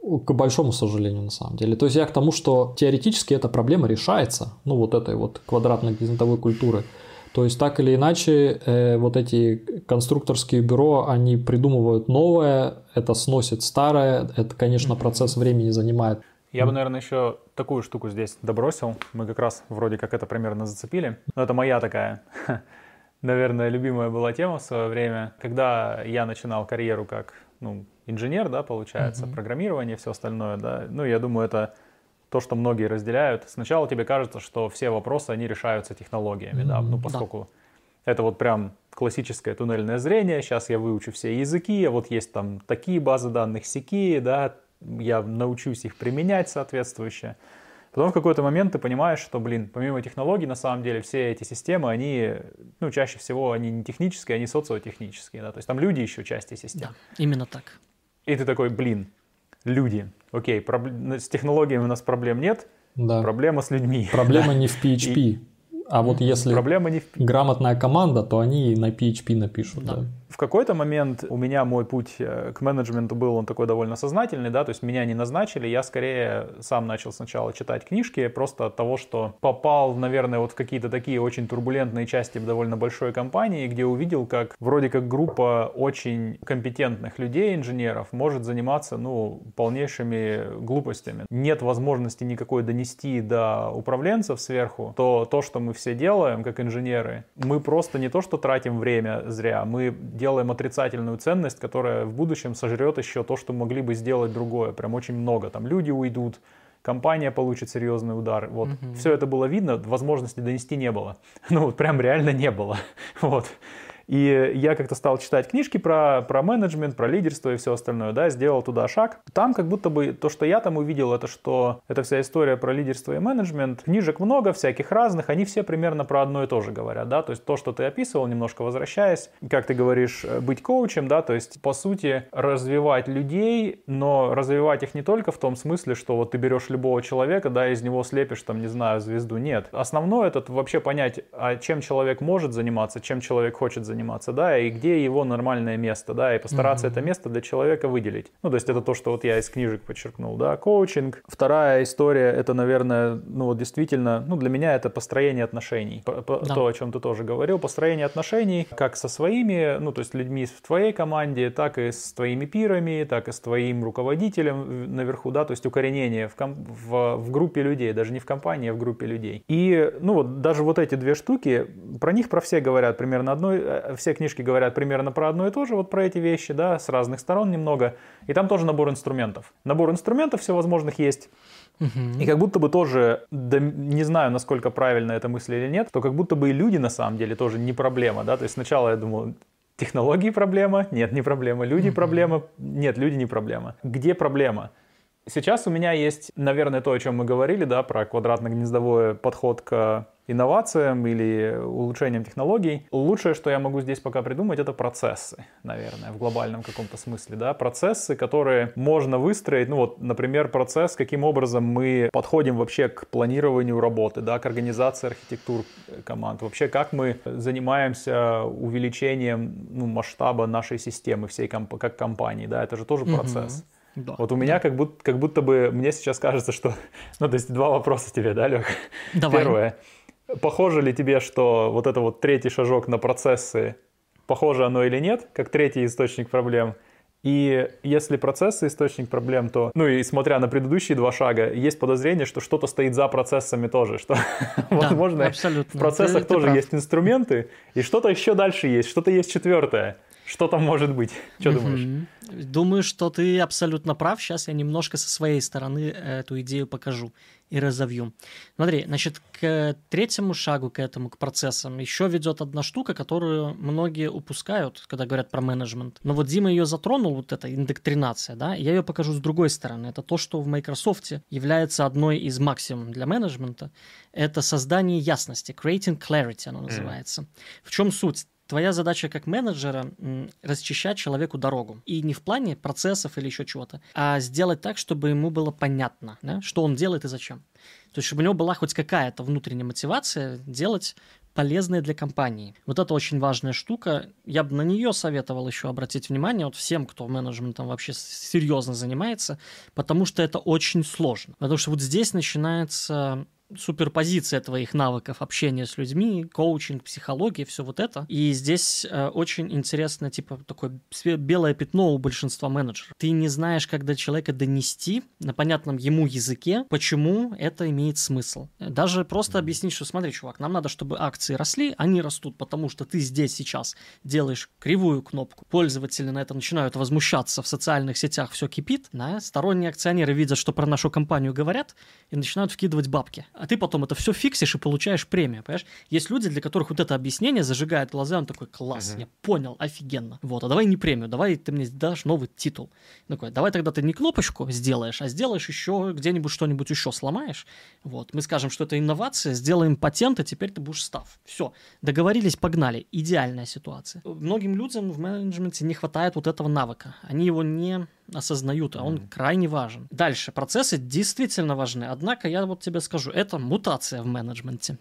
к большому сожалению, на самом деле. То есть я к тому, что теоретически эта проблема решается, ну, вот этой вот квадратной гнездовой культуры. То есть так или иначе, э, вот эти конструкторские бюро, они придумывают новое, это сносит старое, это, конечно, процесс времени занимает. Я бы, наверное, еще такую штуку здесь добросил. Мы как раз вроде как это примерно зацепили. Но это моя такая, наверное, любимая была тема в свое время. Когда я начинал карьеру как ну, инженер, да, получается, mm-hmm. программирование, все остальное, да. Ну, я думаю, это то, что многие разделяют. Сначала тебе кажется, что все вопросы, они решаются технологиями, mm-hmm. да, ну, поскольку да. это вот прям классическое туннельное зрение, сейчас я выучу все языки, а вот есть там такие базы данных, сякие, да, я научусь их применять соответствующе. Потом в какой-то момент ты понимаешь, что, блин, помимо технологий, на самом деле все эти системы, они, ну, чаще всего они не технические, они социотехнические, да, то есть там люди еще части систем. Да, именно так. И ты такой, блин, люди, окей, проб... с технологиями у нас проблем нет, да. проблема с людьми. Проблема не в PHP. И... А вот если Проблема не в... грамотная команда, то они на PHP напишут. Да. Да в какой-то момент у меня мой путь э, к менеджменту был, он такой довольно сознательный, да, то есть меня не назначили, я скорее сам начал сначала читать книжки, просто от того, что попал, наверное, вот в какие-то такие очень турбулентные части довольно большой компании, где увидел, как вроде как группа очень компетентных людей, инженеров, может заниматься, ну, полнейшими глупостями. Нет возможности никакой донести до управленцев сверху, то то, что мы все делаем, как инженеры, мы просто не то, что тратим время зря, мы делаем отрицательную ценность, которая в будущем сожрет еще то, что могли бы сделать другое. Прям очень много. Там люди уйдут, компания получит серьезный удар. Вот угу. все это было видно, возможности донести не было. Ну вот прям реально не было. Вот. И я как-то стал читать книжки про, про менеджмент, про лидерство и все остальное, да, сделал туда шаг. Там как будто бы то, что я там увидел, это что эта вся история про лидерство и менеджмент, книжек много, всяких разных, они все примерно про одно и то же говорят, да, то есть то, что ты описывал, немножко возвращаясь, как ты говоришь, э, быть коучем, да, то есть по сути развивать людей, но развивать их не только в том смысле, что вот ты берешь любого человека, да, из него слепишь там, не знаю, звезду, нет. Основное это вообще понять, а чем человек может заниматься, чем человек хочет заниматься, заниматься, да, и где его нормальное место, да, и постараться mm-hmm. это место для человека выделить. Ну, то есть это то, что вот я из книжек подчеркнул, да, коучинг. Вторая история, это, наверное, ну, вот действительно, ну, для меня это построение отношений. Да. То, о чем ты тоже говорил, построение отношений как со своими, ну, то есть людьми в твоей команде, так и с твоими пирами, так и с твоим руководителем наверху, да, то есть укоренение в, ком- в, в группе людей, даже не в компании, а в группе людей. И, ну, вот даже вот эти две штуки, про них про все говорят примерно одной, э, все книжки говорят примерно про одно и то же, вот про эти вещи, да, с разных сторон немного. И там тоже набор инструментов. Набор инструментов всевозможных есть. И как будто бы тоже, да, не знаю, насколько правильно эта мысль или нет, то как будто бы и люди на самом деле тоже не проблема, да, то есть сначала я думал, технологии проблема, нет, не проблема, люди проблема, нет, люди не проблема. Где проблема? Сейчас у меня есть, наверное, то, о чем мы говорили, да, про квадратно-гнездовой подход к инновациям или улучшением технологий. Лучшее, что я могу здесь пока придумать, это процессы, наверное, в глобальном каком-то смысле, да, процессы, которые можно выстроить, ну вот, например, процесс, каким образом мы подходим вообще к планированию работы, да, к организации архитектур команд, вообще как мы занимаемся увеличением ну, масштаба нашей системы всей комп- как компании, да, это же тоже процесс. Mm-hmm. Да. Вот у меня да. как, будто, как будто бы, мне сейчас кажется, что... Ну, то есть два вопроса тебе, да, Лех? Давай. Первое. Похоже ли тебе, что вот это вот третий шажок на процессы, похоже оно или нет, как третий источник проблем? И если процессы источник проблем, то, ну и смотря на предыдущие два шага, есть подозрение, что что-то стоит за процессами тоже, что, да, возможно, абсолютно. в процессах ты, тоже ты есть инструменты, и что-то еще дальше есть, что-то есть четвертое. Что там может быть? Что думаешь? Думаю, что ты абсолютно прав. Сейчас я немножко со своей стороны эту идею покажу и разовью. Смотри, значит, к третьему шагу, к этому, к процессам, еще ведет одна штука, которую многие упускают, когда говорят про менеджмент. Но вот Дима ее затронул, вот эта индоктринация, да, я ее покажу с другой стороны. Это то, что в Microsoft является одной из максимум для менеджмента. Это создание ясности, creating clarity оно называется. Mm. В чем суть? Твоя задача как менеджера расчищать человеку дорогу. И не в плане процессов или еще чего-то, а сделать так, чтобы ему было понятно, да, что он делает и зачем. То есть, чтобы у него была хоть какая-то внутренняя мотивация делать полезное для компании. Вот это очень важная штука. Я бы на нее советовал еще обратить внимание вот всем, кто менеджментом вообще серьезно занимается, потому что это очень сложно. Потому что вот здесь начинается суперпозиция твоих навыков общения с людьми, коучинг, психология, все вот это. И здесь э, очень интересно, типа, такое белое пятно у большинства менеджеров. Ты не знаешь, как до человека донести на понятном ему языке, почему это имеет смысл. Даже просто объяснить, что смотри, чувак, нам надо, чтобы акции росли, они растут, потому что ты здесь сейчас делаешь кривую кнопку. Пользователи на это начинают возмущаться в социальных сетях, все кипит. Да? Сторонние акционеры видят, что про нашу компанию говорят, и начинают вкидывать бабки а ты потом это все фиксишь и получаешь премию, понимаешь? Есть люди, для которых вот это объяснение зажигает глаза, он такой, класс, uh-huh. я понял, офигенно. Вот, а давай не премию, давай ты мне дашь новый титул. Такой, давай тогда ты не кнопочку сделаешь, а сделаешь еще где-нибудь что-нибудь еще сломаешь. Вот, мы скажем, что это инновация, сделаем патент, и теперь ты будешь став. Все, договорились, погнали. Идеальная ситуация. Многим людям в менеджменте не хватает вот этого навыка. Они его не осознают, а он mm-hmm. крайне важен. Дальше, процессы действительно важны, однако я вот тебе скажу, это мутация в менеджменте.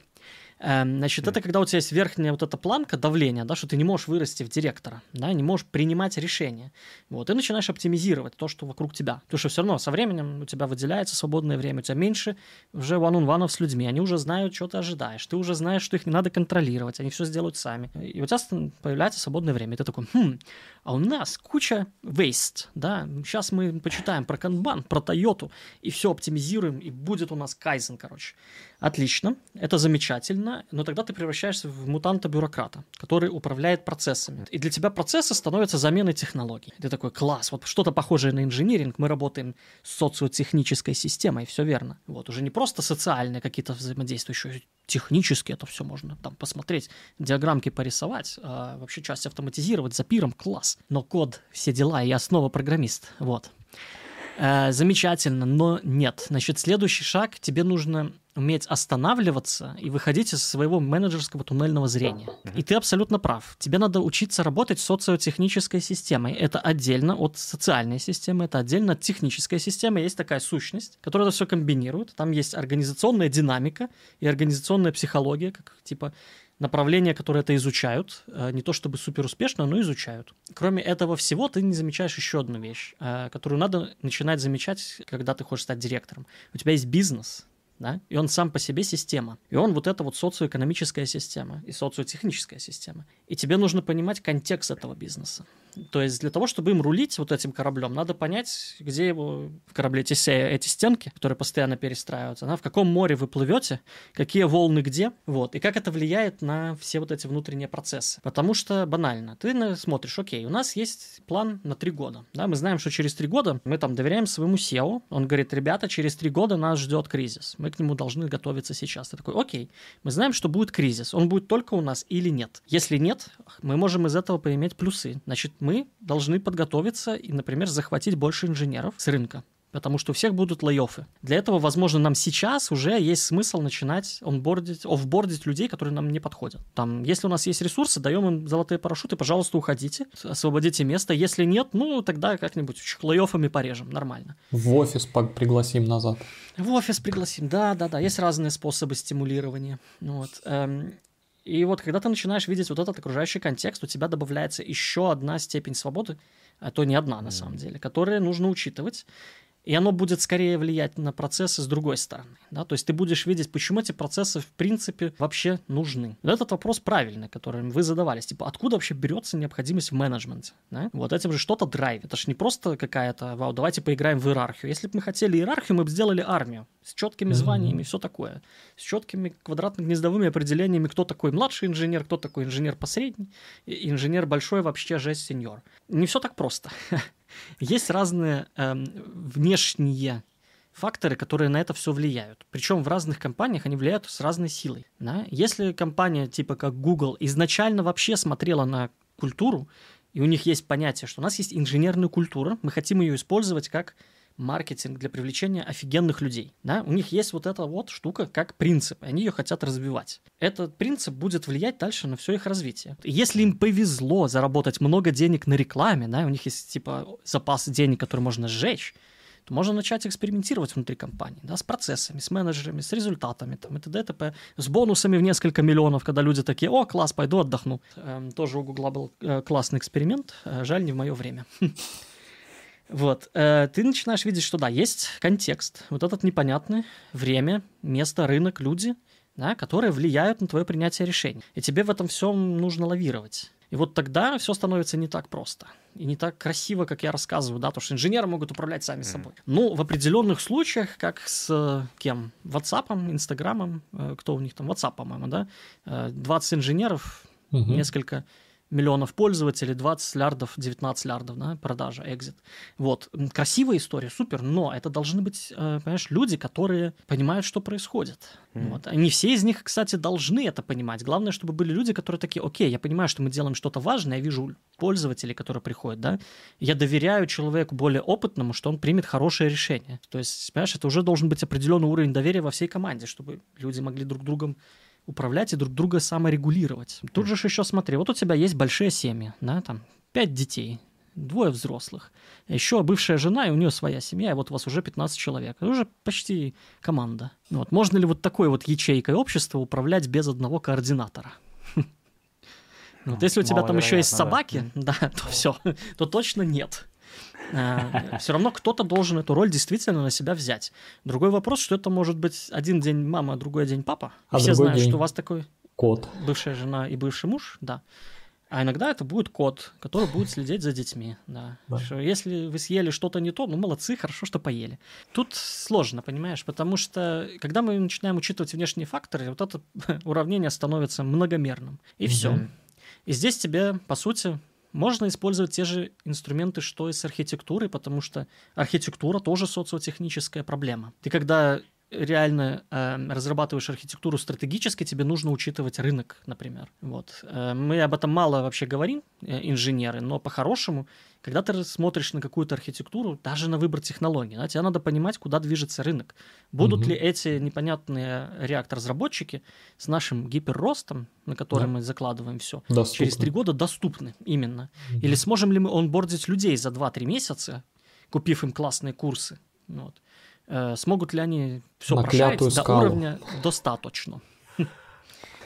Эм, значит, это когда у тебя есть верхняя вот эта планка давления, да, что ты не можешь вырасти в директора, да, не можешь принимать решения. Вот, ты начинаешь оптимизировать то, что вокруг тебя. Потому что все равно со временем у тебя выделяется свободное время, у тебя меньше уже one-on-one с людьми, они уже знают, что ты ожидаешь, ты уже знаешь, что их не надо контролировать, они все сделают сами. И у тебя появляется свободное время, и ты такой, хм, а у нас куча waste, да, сейчас мы почитаем про канбан, про Тойоту, и все оптимизируем, и будет у нас кайзен, короче. Отлично, это замечательно, но тогда ты превращаешься в мутанта-бюрократа, который управляет процессами. И для тебя процессы становятся заменой технологий. Ты такой, класс, вот что-то похожее на инжиниринг, мы работаем с социотехнической системой, все верно. Вот, уже не просто социальные какие-то взаимодействия, еще технически это все можно там посмотреть, диаграммки порисовать, а вообще часть автоматизировать, запиром, класс. Но код, все дела, я снова программист, вот. Э, замечательно, но нет. Значит, следующий шаг, тебе нужно уметь останавливаться и выходить из своего менеджерского туннельного зрения. И ты абсолютно прав. Тебе надо учиться работать с социотехнической системой. Это отдельно от социальной системы, это отдельно от технической системы. Есть такая сущность, которая это все комбинирует. Там есть организационная динамика и организационная психология, как типа направления, которые это изучают, э, не то чтобы супер успешно, но изучают. Кроме этого всего, ты не замечаешь еще одну вещь, э, которую надо начинать замечать, когда ты хочешь стать директором. У тебя есть бизнес, да, и он сам по себе система. И он вот это вот социоэкономическая система и социотехническая система. И тебе нужно понимать контекст этого бизнеса. То есть для того, чтобы им рулить вот этим кораблем, надо понять, где его в корабле эти, эти стенки, которые постоянно перестраиваются, да, в каком море вы плывете, какие волны где, вот, и как это влияет на все вот эти внутренние процессы. Потому что банально, ты смотришь, окей, у нас есть план на три года, да, мы знаем, что через три года мы там доверяем своему SEO, он говорит, ребята, через три года нас ждет кризис, мы к нему должны готовиться сейчас. Ты такой, окей, мы знаем, что будет кризис, он будет только у нас или нет. Если нет, мы можем из этого поиметь плюсы. Значит, мы должны подготовиться и, например, захватить больше инженеров с рынка потому что у всех будут лей-оффы. Для этого, возможно, нам сейчас уже есть смысл начинать онбордить, офбордить людей, которые нам не подходят. Там, если у нас есть ресурсы, даем им золотые парашюты, пожалуйста, уходите, освободите место. Если нет, ну, тогда как-нибудь лей-оффами порежем, нормально. В офис пригласим назад. В офис пригласим, да-да-да, есть разные способы стимулирования. Вот. Эм, и вот когда ты начинаешь видеть вот этот окружающий контекст, у тебя добавляется еще одна степень свободы, а то не одна на самом деле, которую нужно учитывать и оно будет скорее влиять на процессы с другой стороны. Да? То есть ты будешь видеть, почему эти процессы в принципе вообще нужны. Вот этот вопрос правильный, который вы задавались. Типа, откуда вообще берется необходимость в менеджменте? Да? Вот этим же что-то драйвит. Это же не просто какая-то, вау, давайте поиграем в иерархию. Если бы мы хотели иерархию, мы бы сделали армию с четкими званиями, mm-hmm. все такое. С четкими квадратно-гнездовыми определениями, кто такой младший инженер, кто такой инженер посредний, инженер большой вообще жесть сеньор. Не все так просто. Есть разные э, внешние факторы, которые на это все влияют. Причем в разных компаниях они влияют с разной силой. Да? Если компания типа как Google изначально вообще смотрела на культуру, и у них есть понятие, что у нас есть инженерная культура, мы хотим ее использовать как маркетинг для привлечения офигенных людей. Да? У них есть вот эта вот штука как принцип, и они ее хотят развивать. Этот принцип будет влиять дальше на все их развитие. Если им повезло заработать много денег на рекламе, да, у них есть типа запас денег, который можно сжечь, то можно начать экспериментировать внутри компании, да, с процессами, с менеджерами, с результатами, там, и т.д. т.п., с бонусами в несколько миллионов, когда люди такие, о, класс, пойду отдохну. Эм, тоже у Гугла был э, классный эксперимент, э, жаль, не в мое время. Вот, э, ты начинаешь видеть, что да, есть контекст, вот этот непонятный, время, место, рынок, люди, да, которые влияют на твое принятие решений. И тебе в этом всем нужно лавировать. И вот тогда все становится не так просто. И не так красиво, как я рассказываю, да, то что инженеры могут управлять сами mm. собой. Ну, в определенных случаях, как с э, кем? WhatsApp, Инстаграмом, э, кто у них там? WhatsApp, по-моему, да? 20 инженеров, mm-hmm. несколько миллионов пользователей, 20 лярдов, 19 лярдов, да, продажа, экзит. Вот, красивая история, супер, но это должны быть, э, понимаешь, люди, которые понимают, что происходит. Mm-hmm. Вот. Не все из них, кстати, должны это понимать. Главное, чтобы были люди, которые такие, окей, я понимаю, что мы делаем что-то важное, я вижу пользователей, которые приходят, да, я доверяю человеку более опытному, что он примет хорошее решение. То есть, понимаешь, это уже должен быть определенный уровень доверия во всей команде, чтобы люди могли друг другом управлять и друг друга саморегулировать. Тут же еще смотри, вот у тебя есть большие семьи, да, там пять детей, двое взрослых, еще бывшая жена, и у нее своя семья, и вот у вас уже 15 человек. Это уже почти команда. Вот. Можно ли вот такой вот ячейкой общества управлять без одного координатора? Вот если у тебя там еще есть собаки, да, то все, то точно нет. Э, все равно кто-то должен эту роль действительно на себя взять. Другой вопрос, что это может быть один день мама, другой день папа. А Все знают, что у вас такой кот. Бывшая жена и бывший муж, да. А иногда это будет кот, который будет следить за детьми. Да. да. Что если вы съели что-то не то, ну молодцы, хорошо, что поели. Тут сложно, понимаешь, потому что когда мы начинаем учитывать внешние факторы, вот это уравнение становится многомерным. И угу. все. И здесь тебе, по сути, можно использовать те же инструменты, что и с архитектурой, потому что архитектура тоже социотехническая проблема. Ты когда реально э, разрабатываешь архитектуру стратегически, тебе нужно учитывать рынок, например. Вот. Э, мы об этом мало вообще говорим, э, инженеры, но по-хорошему, когда ты смотришь на какую-то архитектуру, даже на выбор технологий, да, тебе надо понимать, куда движется рынок. Будут угу. ли эти непонятные реактор-разработчики с нашим гиперростом, на который да. мы закладываем все, доступны. через три года доступны именно? Угу. Или сможем ли мы онбордить людей за 2-3 месяца, купив им классные курсы? Вот смогут ли они все На прошарить до скалу. уровня достаточно?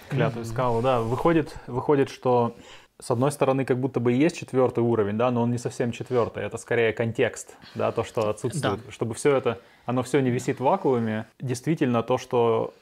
Клятую скалу, да. Выходит, выходит, что с одной стороны, как будто бы есть четвертый уровень, да, но он не совсем четвертый. Это скорее контекст, да, то, что отсутствует. Да. Чтобы все это, оно все не висит в вакууме. Действительно, то, что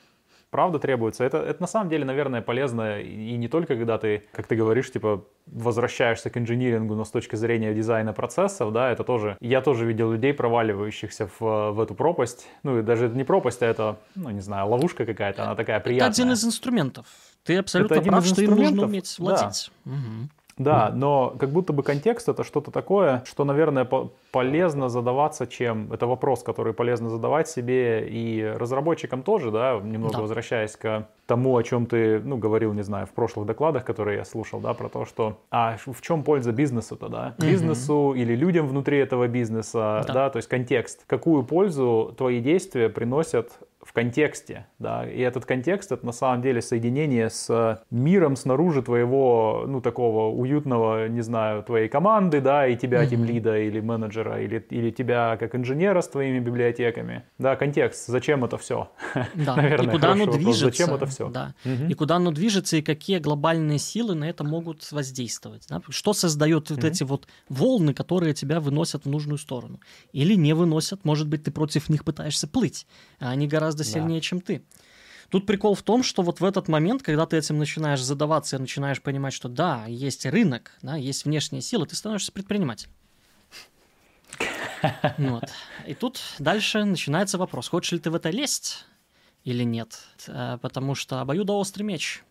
правда требуется. Это, это на самом деле, наверное, полезно и не только когда ты, как ты говоришь, типа возвращаешься к инжинирингу, но с точки зрения дизайна процессов, да, это тоже... Я тоже видел людей, проваливающихся в, в эту пропасть. Ну, и даже не пропасть, а это, ну, не знаю, ловушка какая-то, она такая приятная. Это один из инструментов. Ты абсолютно прав, что им нужно уметь владеть. Да. Угу. Да, но как будто бы контекст это что-то такое, что, наверное, по полезно задаваться чем. Это вопрос, который полезно задавать себе и разработчикам тоже, да, немного да. возвращаясь к тому, о чем ты, ну, говорил, не знаю, в прошлых докладах, которые я слушал, да, про то, что, а в чем польза бизнесу тогда? Угу. Бизнесу или людям внутри этого бизнеса, да. да, то есть контекст. Какую пользу твои действия приносят в контексте, да, и этот контекст это на самом деле соединение с миром снаружи твоего, ну, такого уютного, не знаю, твоей команды, да, и тебя, mm-hmm. лида или менеджера, или, или тебя как инженера с твоими библиотеками, да, контекст, зачем это все? Да, Наверное, и куда оно вопрос. движется. Зачем это все? Да, mm-hmm. и куда оно движется, и какие глобальные силы на это могут воздействовать, да? что создает mm-hmm. вот эти вот волны, которые тебя выносят в нужную сторону, или не выносят, может быть, ты против них пытаешься плыть, а они гораздо гораздо сильнее, да. чем ты. Тут прикол в том, что вот в этот момент, когда ты этим начинаешь задаваться и начинаешь понимать, что да, есть рынок, да, есть внешние силы, ты становишься предпринимателем. Вот. И тут дальше начинается вопрос, хочешь ли ты в это лезть или нет, э, потому что обоюдоострый меч.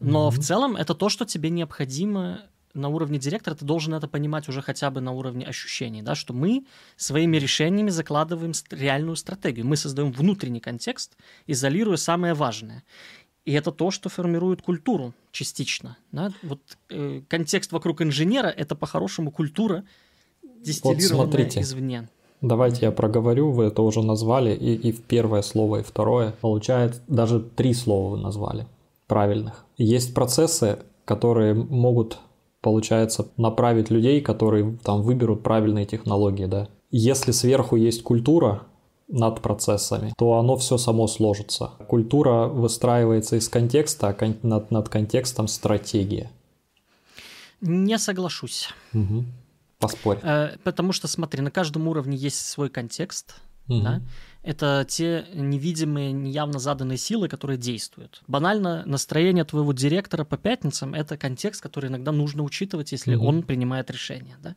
Но mm-hmm. в целом это то, что тебе необходимо на уровне директора ты должен это понимать уже хотя бы на уровне ощущений, да, что мы своими решениями закладываем реальную стратегию. Мы создаем внутренний контекст, изолируя самое важное. И это то, что формирует культуру частично. Да? Вот э, контекст вокруг инженера – это по-хорошему культура, дистиллированная вот смотрите. извне. Давайте я проговорю, вы это уже назвали, и, и в первое слово, и второе. Получается, даже три слова вы назвали правильных. Есть процессы, которые могут получается, направить людей, которые там выберут правильные технологии, да. Если сверху есть культура над процессами, то оно все само сложится. Культура выстраивается из контекста, а кон- над, над контекстом стратегия. Не соглашусь. Угу. Поспорь. Э, потому что, смотри, на каждом уровне есть свой контекст. Угу. Да? Это те невидимые, неявно заданные силы, которые действуют. Банально, настроение твоего директора по пятницам – это контекст, который иногда нужно учитывать, если угу. он принимает решение. Да?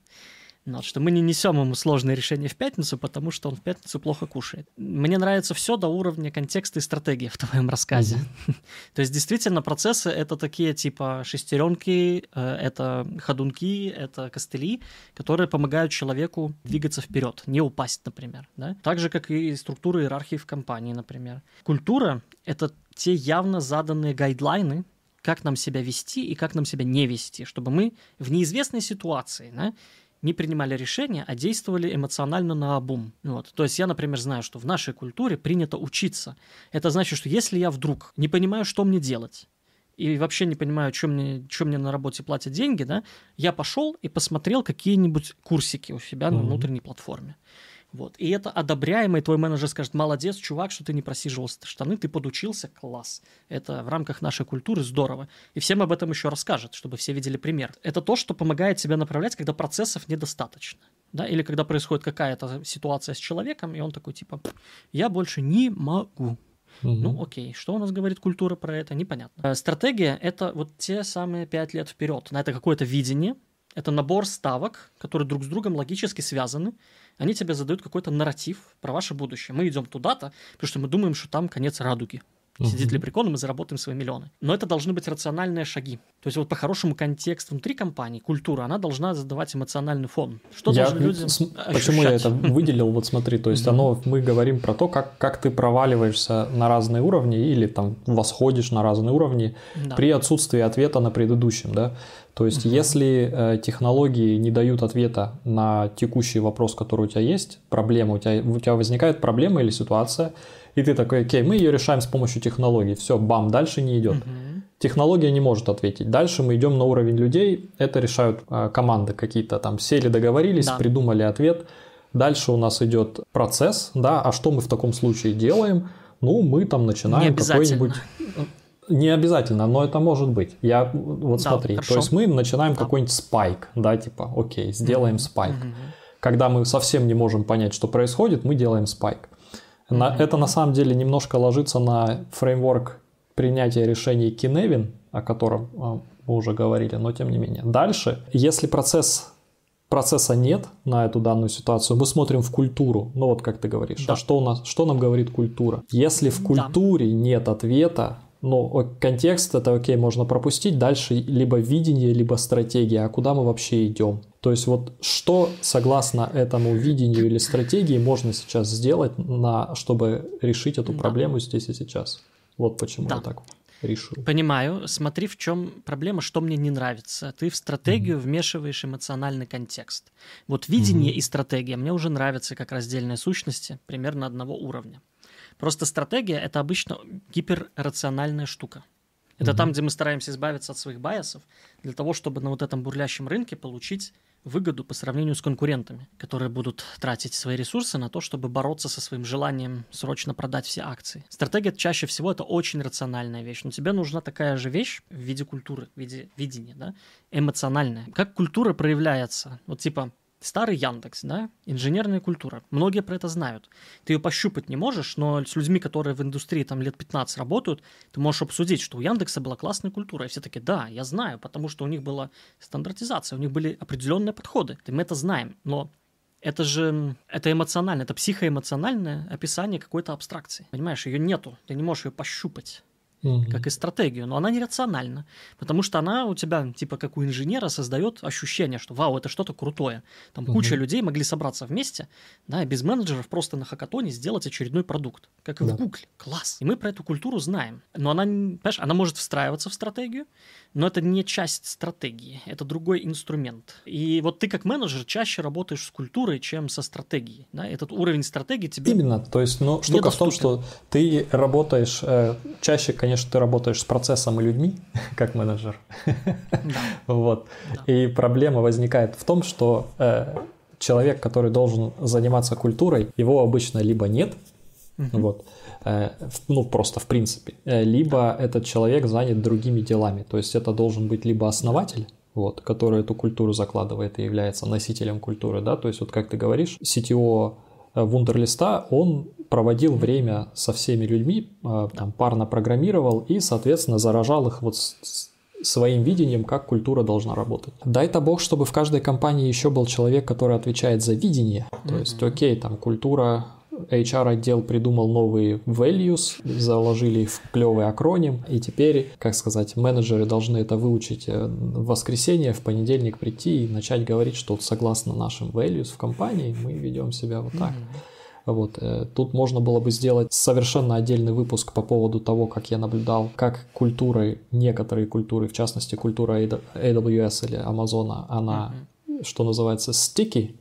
Вот, что мы не несем ему сложные решения в пятницу, потому что он в пятницу плохо кушает. Мне нравится все до уровня контекста и стратегии в твоем рассказе. Mm-hmm. То есть действительно процессы это такие типа шестеренки, э, это ходунки, это костыли, которые помогают человеку двигаться вперед, не упасть, например. Да? Так же, как и структура иерархии в компании, например. Культура — это те явно заданные гайдлайны, как нам себя вести и как нам себя не вести, чтобы мы в неизвестной ситуации да, не принимали решения, а действовали эмоционально на обум. Вот. То есть я, например, знаю, что в нашей культуре принято учиться. Это значит, что если я вдруг не понимаю, что мне делать, и вообще не понимаю, чем мне, чем мне на работе платят деньги, да, я пошел и посмотрел какие-нибудь курсики у себя mm-hmm. на внутренней платформе. Вот. И это одобряемо, и твой менеджер скажет, молодец, чувак, что ты не просиживал штаны, ты подучился, класс. Это в рамках нашей культуры здорово. И всем об этом еще расскажет, чтобы все видели пример. Это то, что помогает тебя направлять, когда процессов недостаточно. Да? Или когда происходит какая-то ситуация с человеком, и он такой, типа, я больше не могу. Угу. Ну, окей, что у нас говорит культура про это, непонятно. Э, стратегия — это вот те самые пять лет вперед. На это какое-то видение, это набор ставок, которые друг с другом логически связаны, они тебе задают какой-то нарратив про ваше будущее. Мы идем туда-то, потому что мы думаем, что там конец радуги. Сидит лепрекон, и мы заработаем свои миллионы. Но это должны быть рациональные шаги. То есть вот по-хорошему контекст внутри компании, культура, она должна задавать эмоциональный фон. Что я, должны люди с, Почему я это выделил? Вот смотри, то есть оно, мы говорим про то, как, как ты проваливаешься на разные уровни или там восходишь на разные уровни да. при отсутствии ответа на предыдущем, да? То есть, угу. если э, технологии не дают ответа на текущий вопрос, который у тебя есть, проблема, у тебя, у тебя возникает проблема или ситуация, и ты такой, окей, мы ее решаем с помощью технологий, все, бам, дальше не идет. Угу. Технология не может ответить. Дальше мы идем на уровень людей, это решают э, команды какие-то, там сели, договорились, да. придумали ответ. Дальше у нас идет процесс, да, а что мы в таком случае делаем? Ну, мы там начинаем какой-нибудь не обязательно, но это может быть. Я вот да, смотри, хорошо. то есть мы начинаем да. какой-нибудь спайк, да, типа, окей, сделаем mm-hmm. спайк. Mm-hmm. Когда мы совсем не можем понять, что происходит, мы делаем спайк. На, mm-hmm. Это на самом деле немножко ложится на фреймворк принятия решений Киневин, о котором а, мы уже говорили, но тем не менее. Дальше, если процесс процесса нет на эту данную ситуацию, мы смотрим в культуру. Ну вот как ты говоришь, да. а что у нас, что нам говорит культура? Если в культуре да. нет ответа, ну, контекст это окей, можно пропустить, дальше либо видение, либо стратегия, а куда мы вообще идем? То есть вот что согласно этому видению или стратегии можно сейчас сделать, на, чтобы решить эту проблему здесь и сейчас? Вот почему да. я так решил. Понимаю. Смотри, в чем проблема, что мне не нравится. Ты в стратегию mm-hmm. вмешиваешь эмоциональный контекст. Вот видение mm-hmm. и стратегия мне уже нравятся как раздельные сущности примерно одного уровня. Просто стратегия — это обычно гиперрациональная штука. Это mm-hmm. там, где мы стараемся избавиться от своих байасов, для того, чтобы на вот этом бурлящем рынке получить выгоду по сравнению с конкурентами, которые будут тратить свои ресурсы на то, чтобы бороться со своим желанием срочно продать все акции. Стратегия чаще всего это очень рациональная вещь, но тебе нужна такая же вещь в виде культуры, в виде видения, да, эмоциональная. Как культура проявляется? Вот типа Старый Яндекс, да, инженерная культура. Многие про это знают. Ты ее пощупать не можешь, но с людьми, которые в индустрии там лет 15 работают, ты можешь обсудить, что у Яндекса была классная культура. И все таки да, я знаю, потому что у них была стандартизация, у них были определенные подходы. И мы это знаем. Но это же это эмоционально, это психоэмоциональное описание какой-то абстракции. Понимаешь, ее нету, ты не можешь ее пощупать угу. как и стратегию, но она нерациональна, потому что она у тебя, типа как у инженера, создает ощущение, что вау, это что-то крутое. Там угу. куча людей могли собраться вместе, да, без менеджеров просто на хакатоне сделать очередной продукт, как и да. в Гугле. Класс. И мы про эту культуру знаем. Но она, понимаешь, она может встраиваться в стратегию, но это не часть стратегии, это другой инструмент. И вот ты как менеджер чаще работаешь с культурой, чем со стратегией. Да? Этот уровень стратегии тебе Именно, то есть, ну, штука в том, что ты работаешь, э, чаще, конечно, ты работаешь с процессом и людьми, как менеджер. Да. Вот. Да. И проблема возникает в том, что э, человек, который должен заниматься культурой, его обычно либо нет, угу. вот, Э, ну, просто в принципе. Э, либо этот человек занят другими делами. То есть это должен быть либо основатель, вот, который эту культуру закладывает и является носителем культуры, да, то есть вот как ты говоришь, CTO э, Вундерлиста, он проводил время со всеми людьми, там, парно программировал и, соответственно, заражал их вот своим видением, как культура должна работать. Дай-то бог, чтобы в каждой компании еще был человек, который отвечает за видение. То есть, окей, там культура HR-отдел придумал новые values, заложили в клевый акроним, и теперь, как сказать, менеджеры должны это выучить э, в воскресенье, в понедельник прийти и начать говорить, что согласно нашим values в компании мы ведем себя вот так. Вот. Э, тут можно было бы сделать совершенно отдельный выпуск по поводу того, как я наблюдал, как культуры, некоторые культуры, в частности культура AWS или Амазона, она, mm-hmm. что называется, sticky,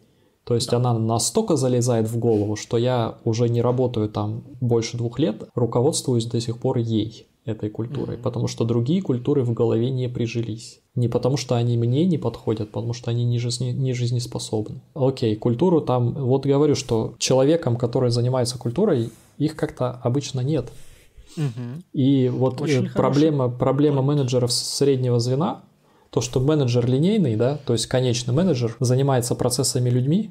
то есть да. она настолько залезает в голову, что я уже не работаю там больше двух лет, руководствуюсь до сих пор ей этой культурой, mm-hmm. потому что другие культуры в голове не прижились. Не потому что они мне не подходят, потому что они не, жизни, не жизнеспособны. Окей, культуру там, вот говорю, что человеком, который занимается культурой, их как-то обычно нет. И вот Очень проблема, проблема менеджеров среднего звена то, что менеджер линейный, да, то есть конечный менеджер занимается процессами людьми.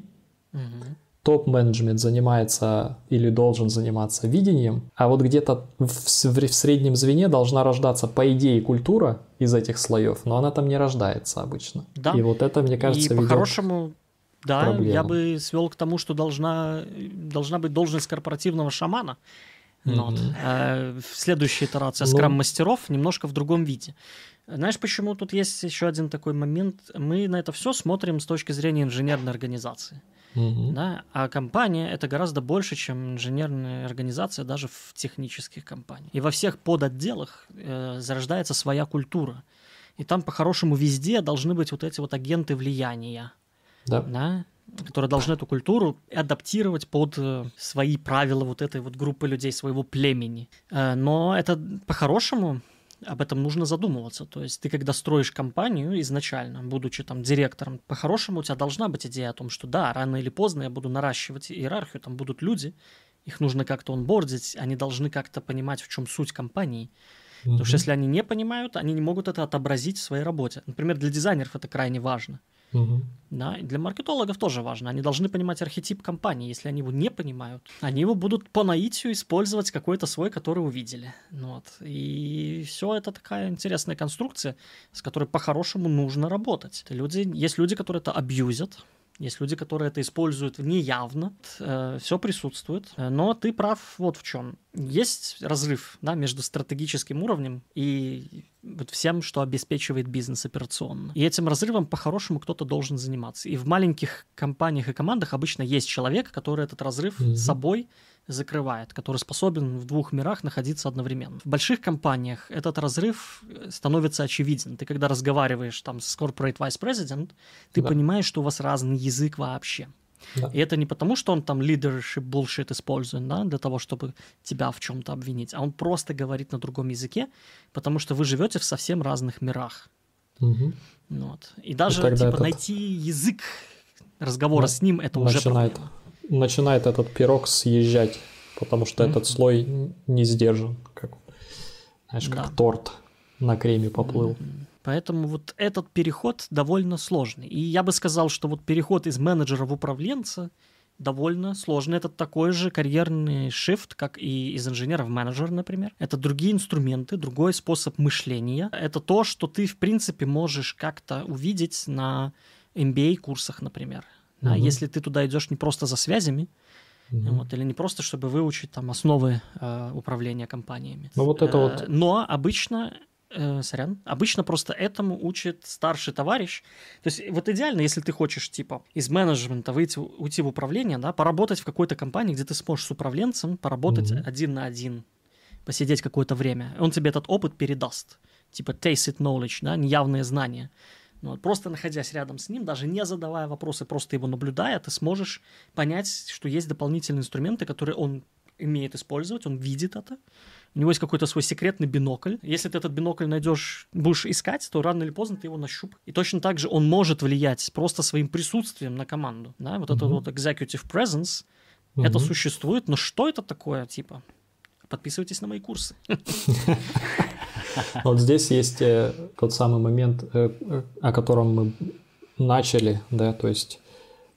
Топ-менеджмент занимается или должен заниматься видением, а вот где-то в, в среднем звене должна рождаться, по идее, культура из этих слоев, но она там не рождается обычно. Да. И вот это, мне кажется, И по-хорошему, да, проблему. я бы свел к тому, что должна, должна быть должность корпоративного шамана. Mm-hmm. Вот. А следующая итерация ну, скрам-мастеров немножко в другом виде. Знаешь, почему тут есть еще один такой момент? Мы на это все смотрим с точки зрения инженерной организации. Угу. Да? А компания это гораздо больше, чем инженерная организация даже в технических компаниях. И во всех подотделах э, зарождается своя культура. И там по-хорошему везде должны быть вот эти вот агенты влияния. Да. да? которые должны эту культуру адаптировать под э, свои правила вот этой вот группы людей, своего племени. Э, но это по-хорошему об этом нужно задумываться. То есть ты, когда строишь компанию изначально, будучи там директором, по-хорошему у тебя должна быть идея о том, что да, рано или поздно я буду наращивать иерархию, там будут люди, их нужно как-то онбордить, они должны как-то понимать, в чем суть компании. Mm-hmm. Потому что если они не понимают, они не могут это отобразить в своей работе. Например, для дизайнеров это крайне важно. Угу. Да, и для маркетологов тоже важно. Они должны понимать архетип компании. Если они его не понимают, они его будут по наитию использовать какой-то свой, который увидели. Ну вот. И все это такая интересная конструкция, с которой по-хорошему нужно работать. Люди, есть люди, которые это абьюзят, Есть люди, которые это используют неявно, э, все присутствует, э, но ты прав вот в чем. Есть разрыв да, между стратегическим уровнем и вот всем, что обеспечивает бизнес операционно. И этим разрывом по-хорошему кто-то должен заниматься. И в маленьких компаниях и командах обычно есть человек, который этот разрыв mm-hmm. собой закрывает, который способен в двух мирах находиться одновременно. В больших компаниях этот разрыв э, становится очевиден. Ты когда разговариваешь там с corporate vice president, ты да. понимаешь, что у вас разный язык вообще. Да. И это не потому, что он там leadership bullshit использует, да, для того, чтобы тебя в чем-то обвинить, а он просто говорит на другом языке, потому что вы живете в совсем разных мирах. Угу. Вот. И даже и типа, этот... найти язык разговора да. с ним это начинает, уже проблема. Начинает этот пирог съезжать, потому что mm-hmm. этот слой не сдержан, как, знаешь, как да. торт на креме поплыл. Mm-hmm. Поэтому вот этот переход довольно сложный. И я бы сказал, что вот переход из менеджера в управленца довольно сложный. Это такой же карьерный shift, как и из инженера в менеджер, например. Это другие инструменты, другой способ мышления. Это то, что ты, в принципе, можешь как-то увидеть на MBA-курсах, например. Mm-hmm. А если ты туда идешь не просто за связями, Mm-hmm. Вот, или не просто, чтобы выучить там основы э, управления компаниями. Ну, вот это э, вот... Но обычно Э, сорян. Обычно просто этому учит старший товарищ. То есть вот идеально, если ты хочешь, типа, из менеджмента выйти, уйти в управление, да, поработать в какой-то компании, где ты сможешь с управленцем поработать mm-hmm. один на один, посидеть какое-то время. Он тебе этот опыт передаст. Типа tacit knowledge, да, неявные знания. Ну, вот, просто находясь рядом с ним, даже не задавая вопросы, просто его наблюдая, ты сможешь понять, что есть дополнительные инструменты, которые он умеет использовать, он видит это, у него есть какой-то свой секретный бинокль. Если ты этот бинокль найдешь, будешь искать, то рано или поздно ты его нащуп. И точно так же он может влиять просто своим присутствием на команду. Да? Вот mm-hmm. это вот executive presence, mm-hmm. это существует, но что это такое, типа? Подписывайтесь на мои курсы. Вот здесь есть э, тот самый момент, э, о котором мы начали, да, то есть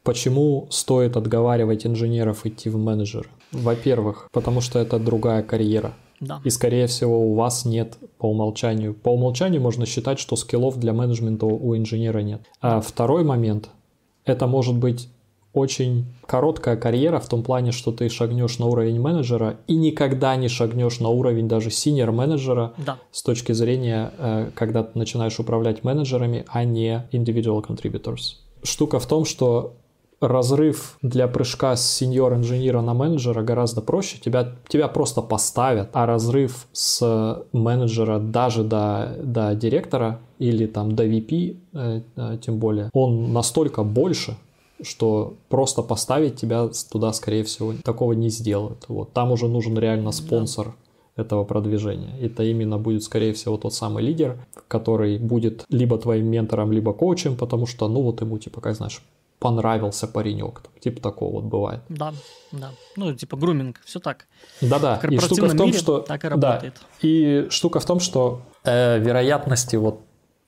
почему стоит отговаривать инженеров идти в менеджер? Во-первых, потому что это другая карьера. Да. И, скорее всего, у вас нет по умолчанию. По умолчанию можно считать, что скиллов для менеджмента у инженера нет. А второй момент – это может быть очень короткая карьера в том плане, что ты шагнешь на уровень менеджера и никогда не шагнешь на уровень даже синер менеджера да. с точки зрения, э, когда ты начинаешь управлять менеджерами, а не individual contributors. Штука в том, что разрыв для прыжка с сеньор-инженера на менеджера гораздо проще. Тебя, тебя просто поставят, а разрыв с менеджера даже до, до директора или там до VP, э, э, тем более, он настолько больше, что просто поставить тебя туда, скорее всего, такого не сделают. Вот. Там уже нужен реально спонсор этого продвижения. Это именно будет, скорее всего, тот самый лидер, который будет либо твоим ментором, либо коучем, потому что, ну вот ему, типа, как знаешь, понравился паренек. Типа такого вот бывает. Да, да. Ну, типа груминг, все так. Да-да. И штука в том, мире что... Так и работает. Да. И штука в том, что э, вероятности вот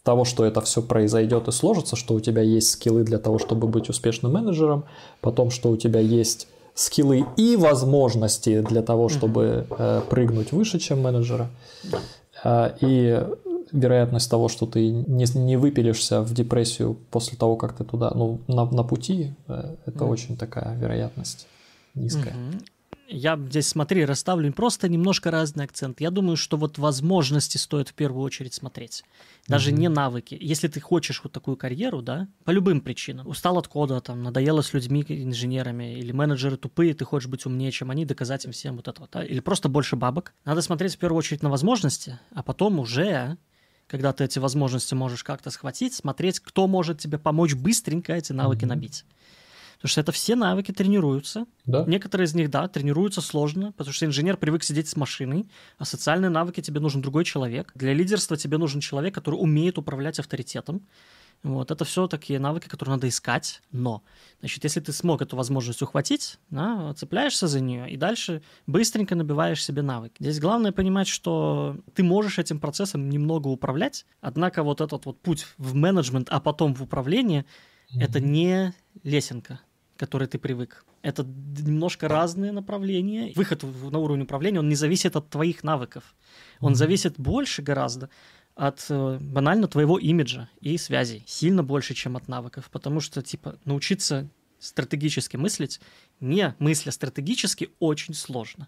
того, что это все произойдет и сложится, что у тебя есть скиллы для того, чтобы быть успешным менеджером, потом, что у тебя есть скиллы и возможности для того, чтобы э, прыгнуть выше, чем менеджера. Э, и вероятность того, что ты не, не выпилишься в депрессию после того, как ты туда, ну, на, на пути, э, это mm. очень такая вероятность низкая. Mm-hmm. Я здесь, смотри, расставлю просто немножко разный акцент. Я думаю, что вот возможности стоит в первую очередь смотреть. Даже mm-hmm. не навыки. Если ты хочешь вот такую карьеру, да, по любым причинам. Устал от кода, там, надоело с людьми, инженерами, или менеджеры тупые, ты хочешь быть умнее, чем они, доказать им всем вот это да? или просто больше бабок. Надо смотреть в первую очередь на возможности, а потом уже когда ты эти возможности можешь как-то схватить, смотреть, кто может тебе помочь быстренько эти навыки mm-hmm. набить. Потому что это все навыки тренируются. Да? Некоторые из них, да, тренируются сложно, потому что инженер привык сидеть с машиной, а социальные навыки тебе нужен другой человек. Для лидерства тебе нужен человек, который умеет управлять авторитетом. Вот, это все такие навыки, которые надо искать, но, значит, если ты смог эту возможность ухватить, да, цепляешься за нее и дальше быстренько набиваешь себе навык. Здесь главное понимать, что ты можешь этим процессом немного управлять, однако вот этот вот путь в менеджмент, а потом в управление, mm-hmm. это не лесенка, которой ты привык. Это немножко разные направления. Выход на уровень управления, он не зависит от твоих навыков. Он mm-hmm. зависит больше гораздо от э, банально твоего имиджа и связей. Сильно больше, чем от навыков. Потому что, типа, научиться стратегически мыслить, не мысля стратегически, очень сложно.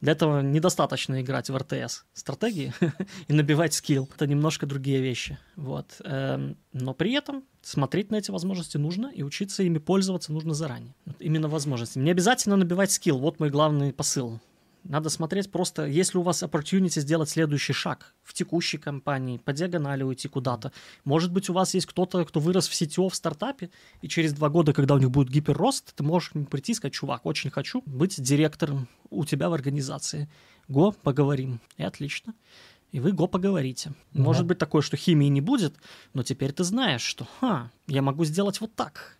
Для этого недостаточно играть в РТС стратегии и набивать скилл. Это немножко другие вещи. Вот. Эм, но при этом смотреть на эти возможности нужно, и учиться ими пользоваться нужно заранее. Именно возможности. Не обязательно набивать скилл. Вот мой главный посыл. Надо смотреть просто, если у вас opportunity сделать следующий шаг в текущей компании, по диагонали уйти куда-то. Может быть, у вас есть кто-то, кто вырос в CTO в стартапе, и через два года, когда у них будет гиперрост, ты можешь прийти и сказать, чувак, очень хочу быть директором у тебя в организации. Го, поговорим. И отлично. И вы го поговорите. Да. Может быть такое, что химии не будет, но теперь ты знаешь, что ха, я могу сделать вот так.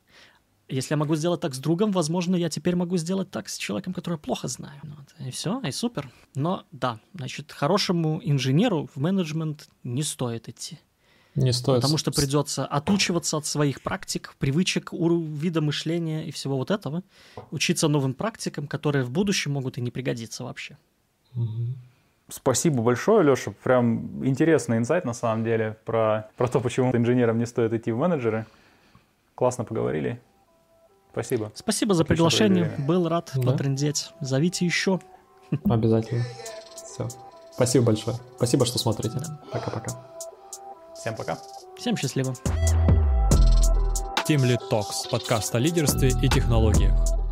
Если я могу сделать так с другом, возможно, я теперь могу сделать так с человеком, который я плохо знаю. Вот. И все, и супер. Но да, значит, хорошему инженеру в менеджмент не стоит идти. Не стоит. Потому что придется отучиваться от своих практик, привычек, вида мышления и всего вот этого, учиться новым практикам, которые в будущем могут и не пригодиться вообще. Спасибо большое, Леша. Прям интересный инсайт на самом деле про, про то, почему инженерам не стоит идти в менеджеры. Классно поговорили. Спасибо. Спасибо за приглашение. Был рад да. потрендеть. Зовите еще. Обязательно. Все. Спасибо большое. Спасибо, что смотрите. Пока-пока. Всем пока. Всем счастливо. Team Lead Talks, подкаст о лидерстве и технологиях.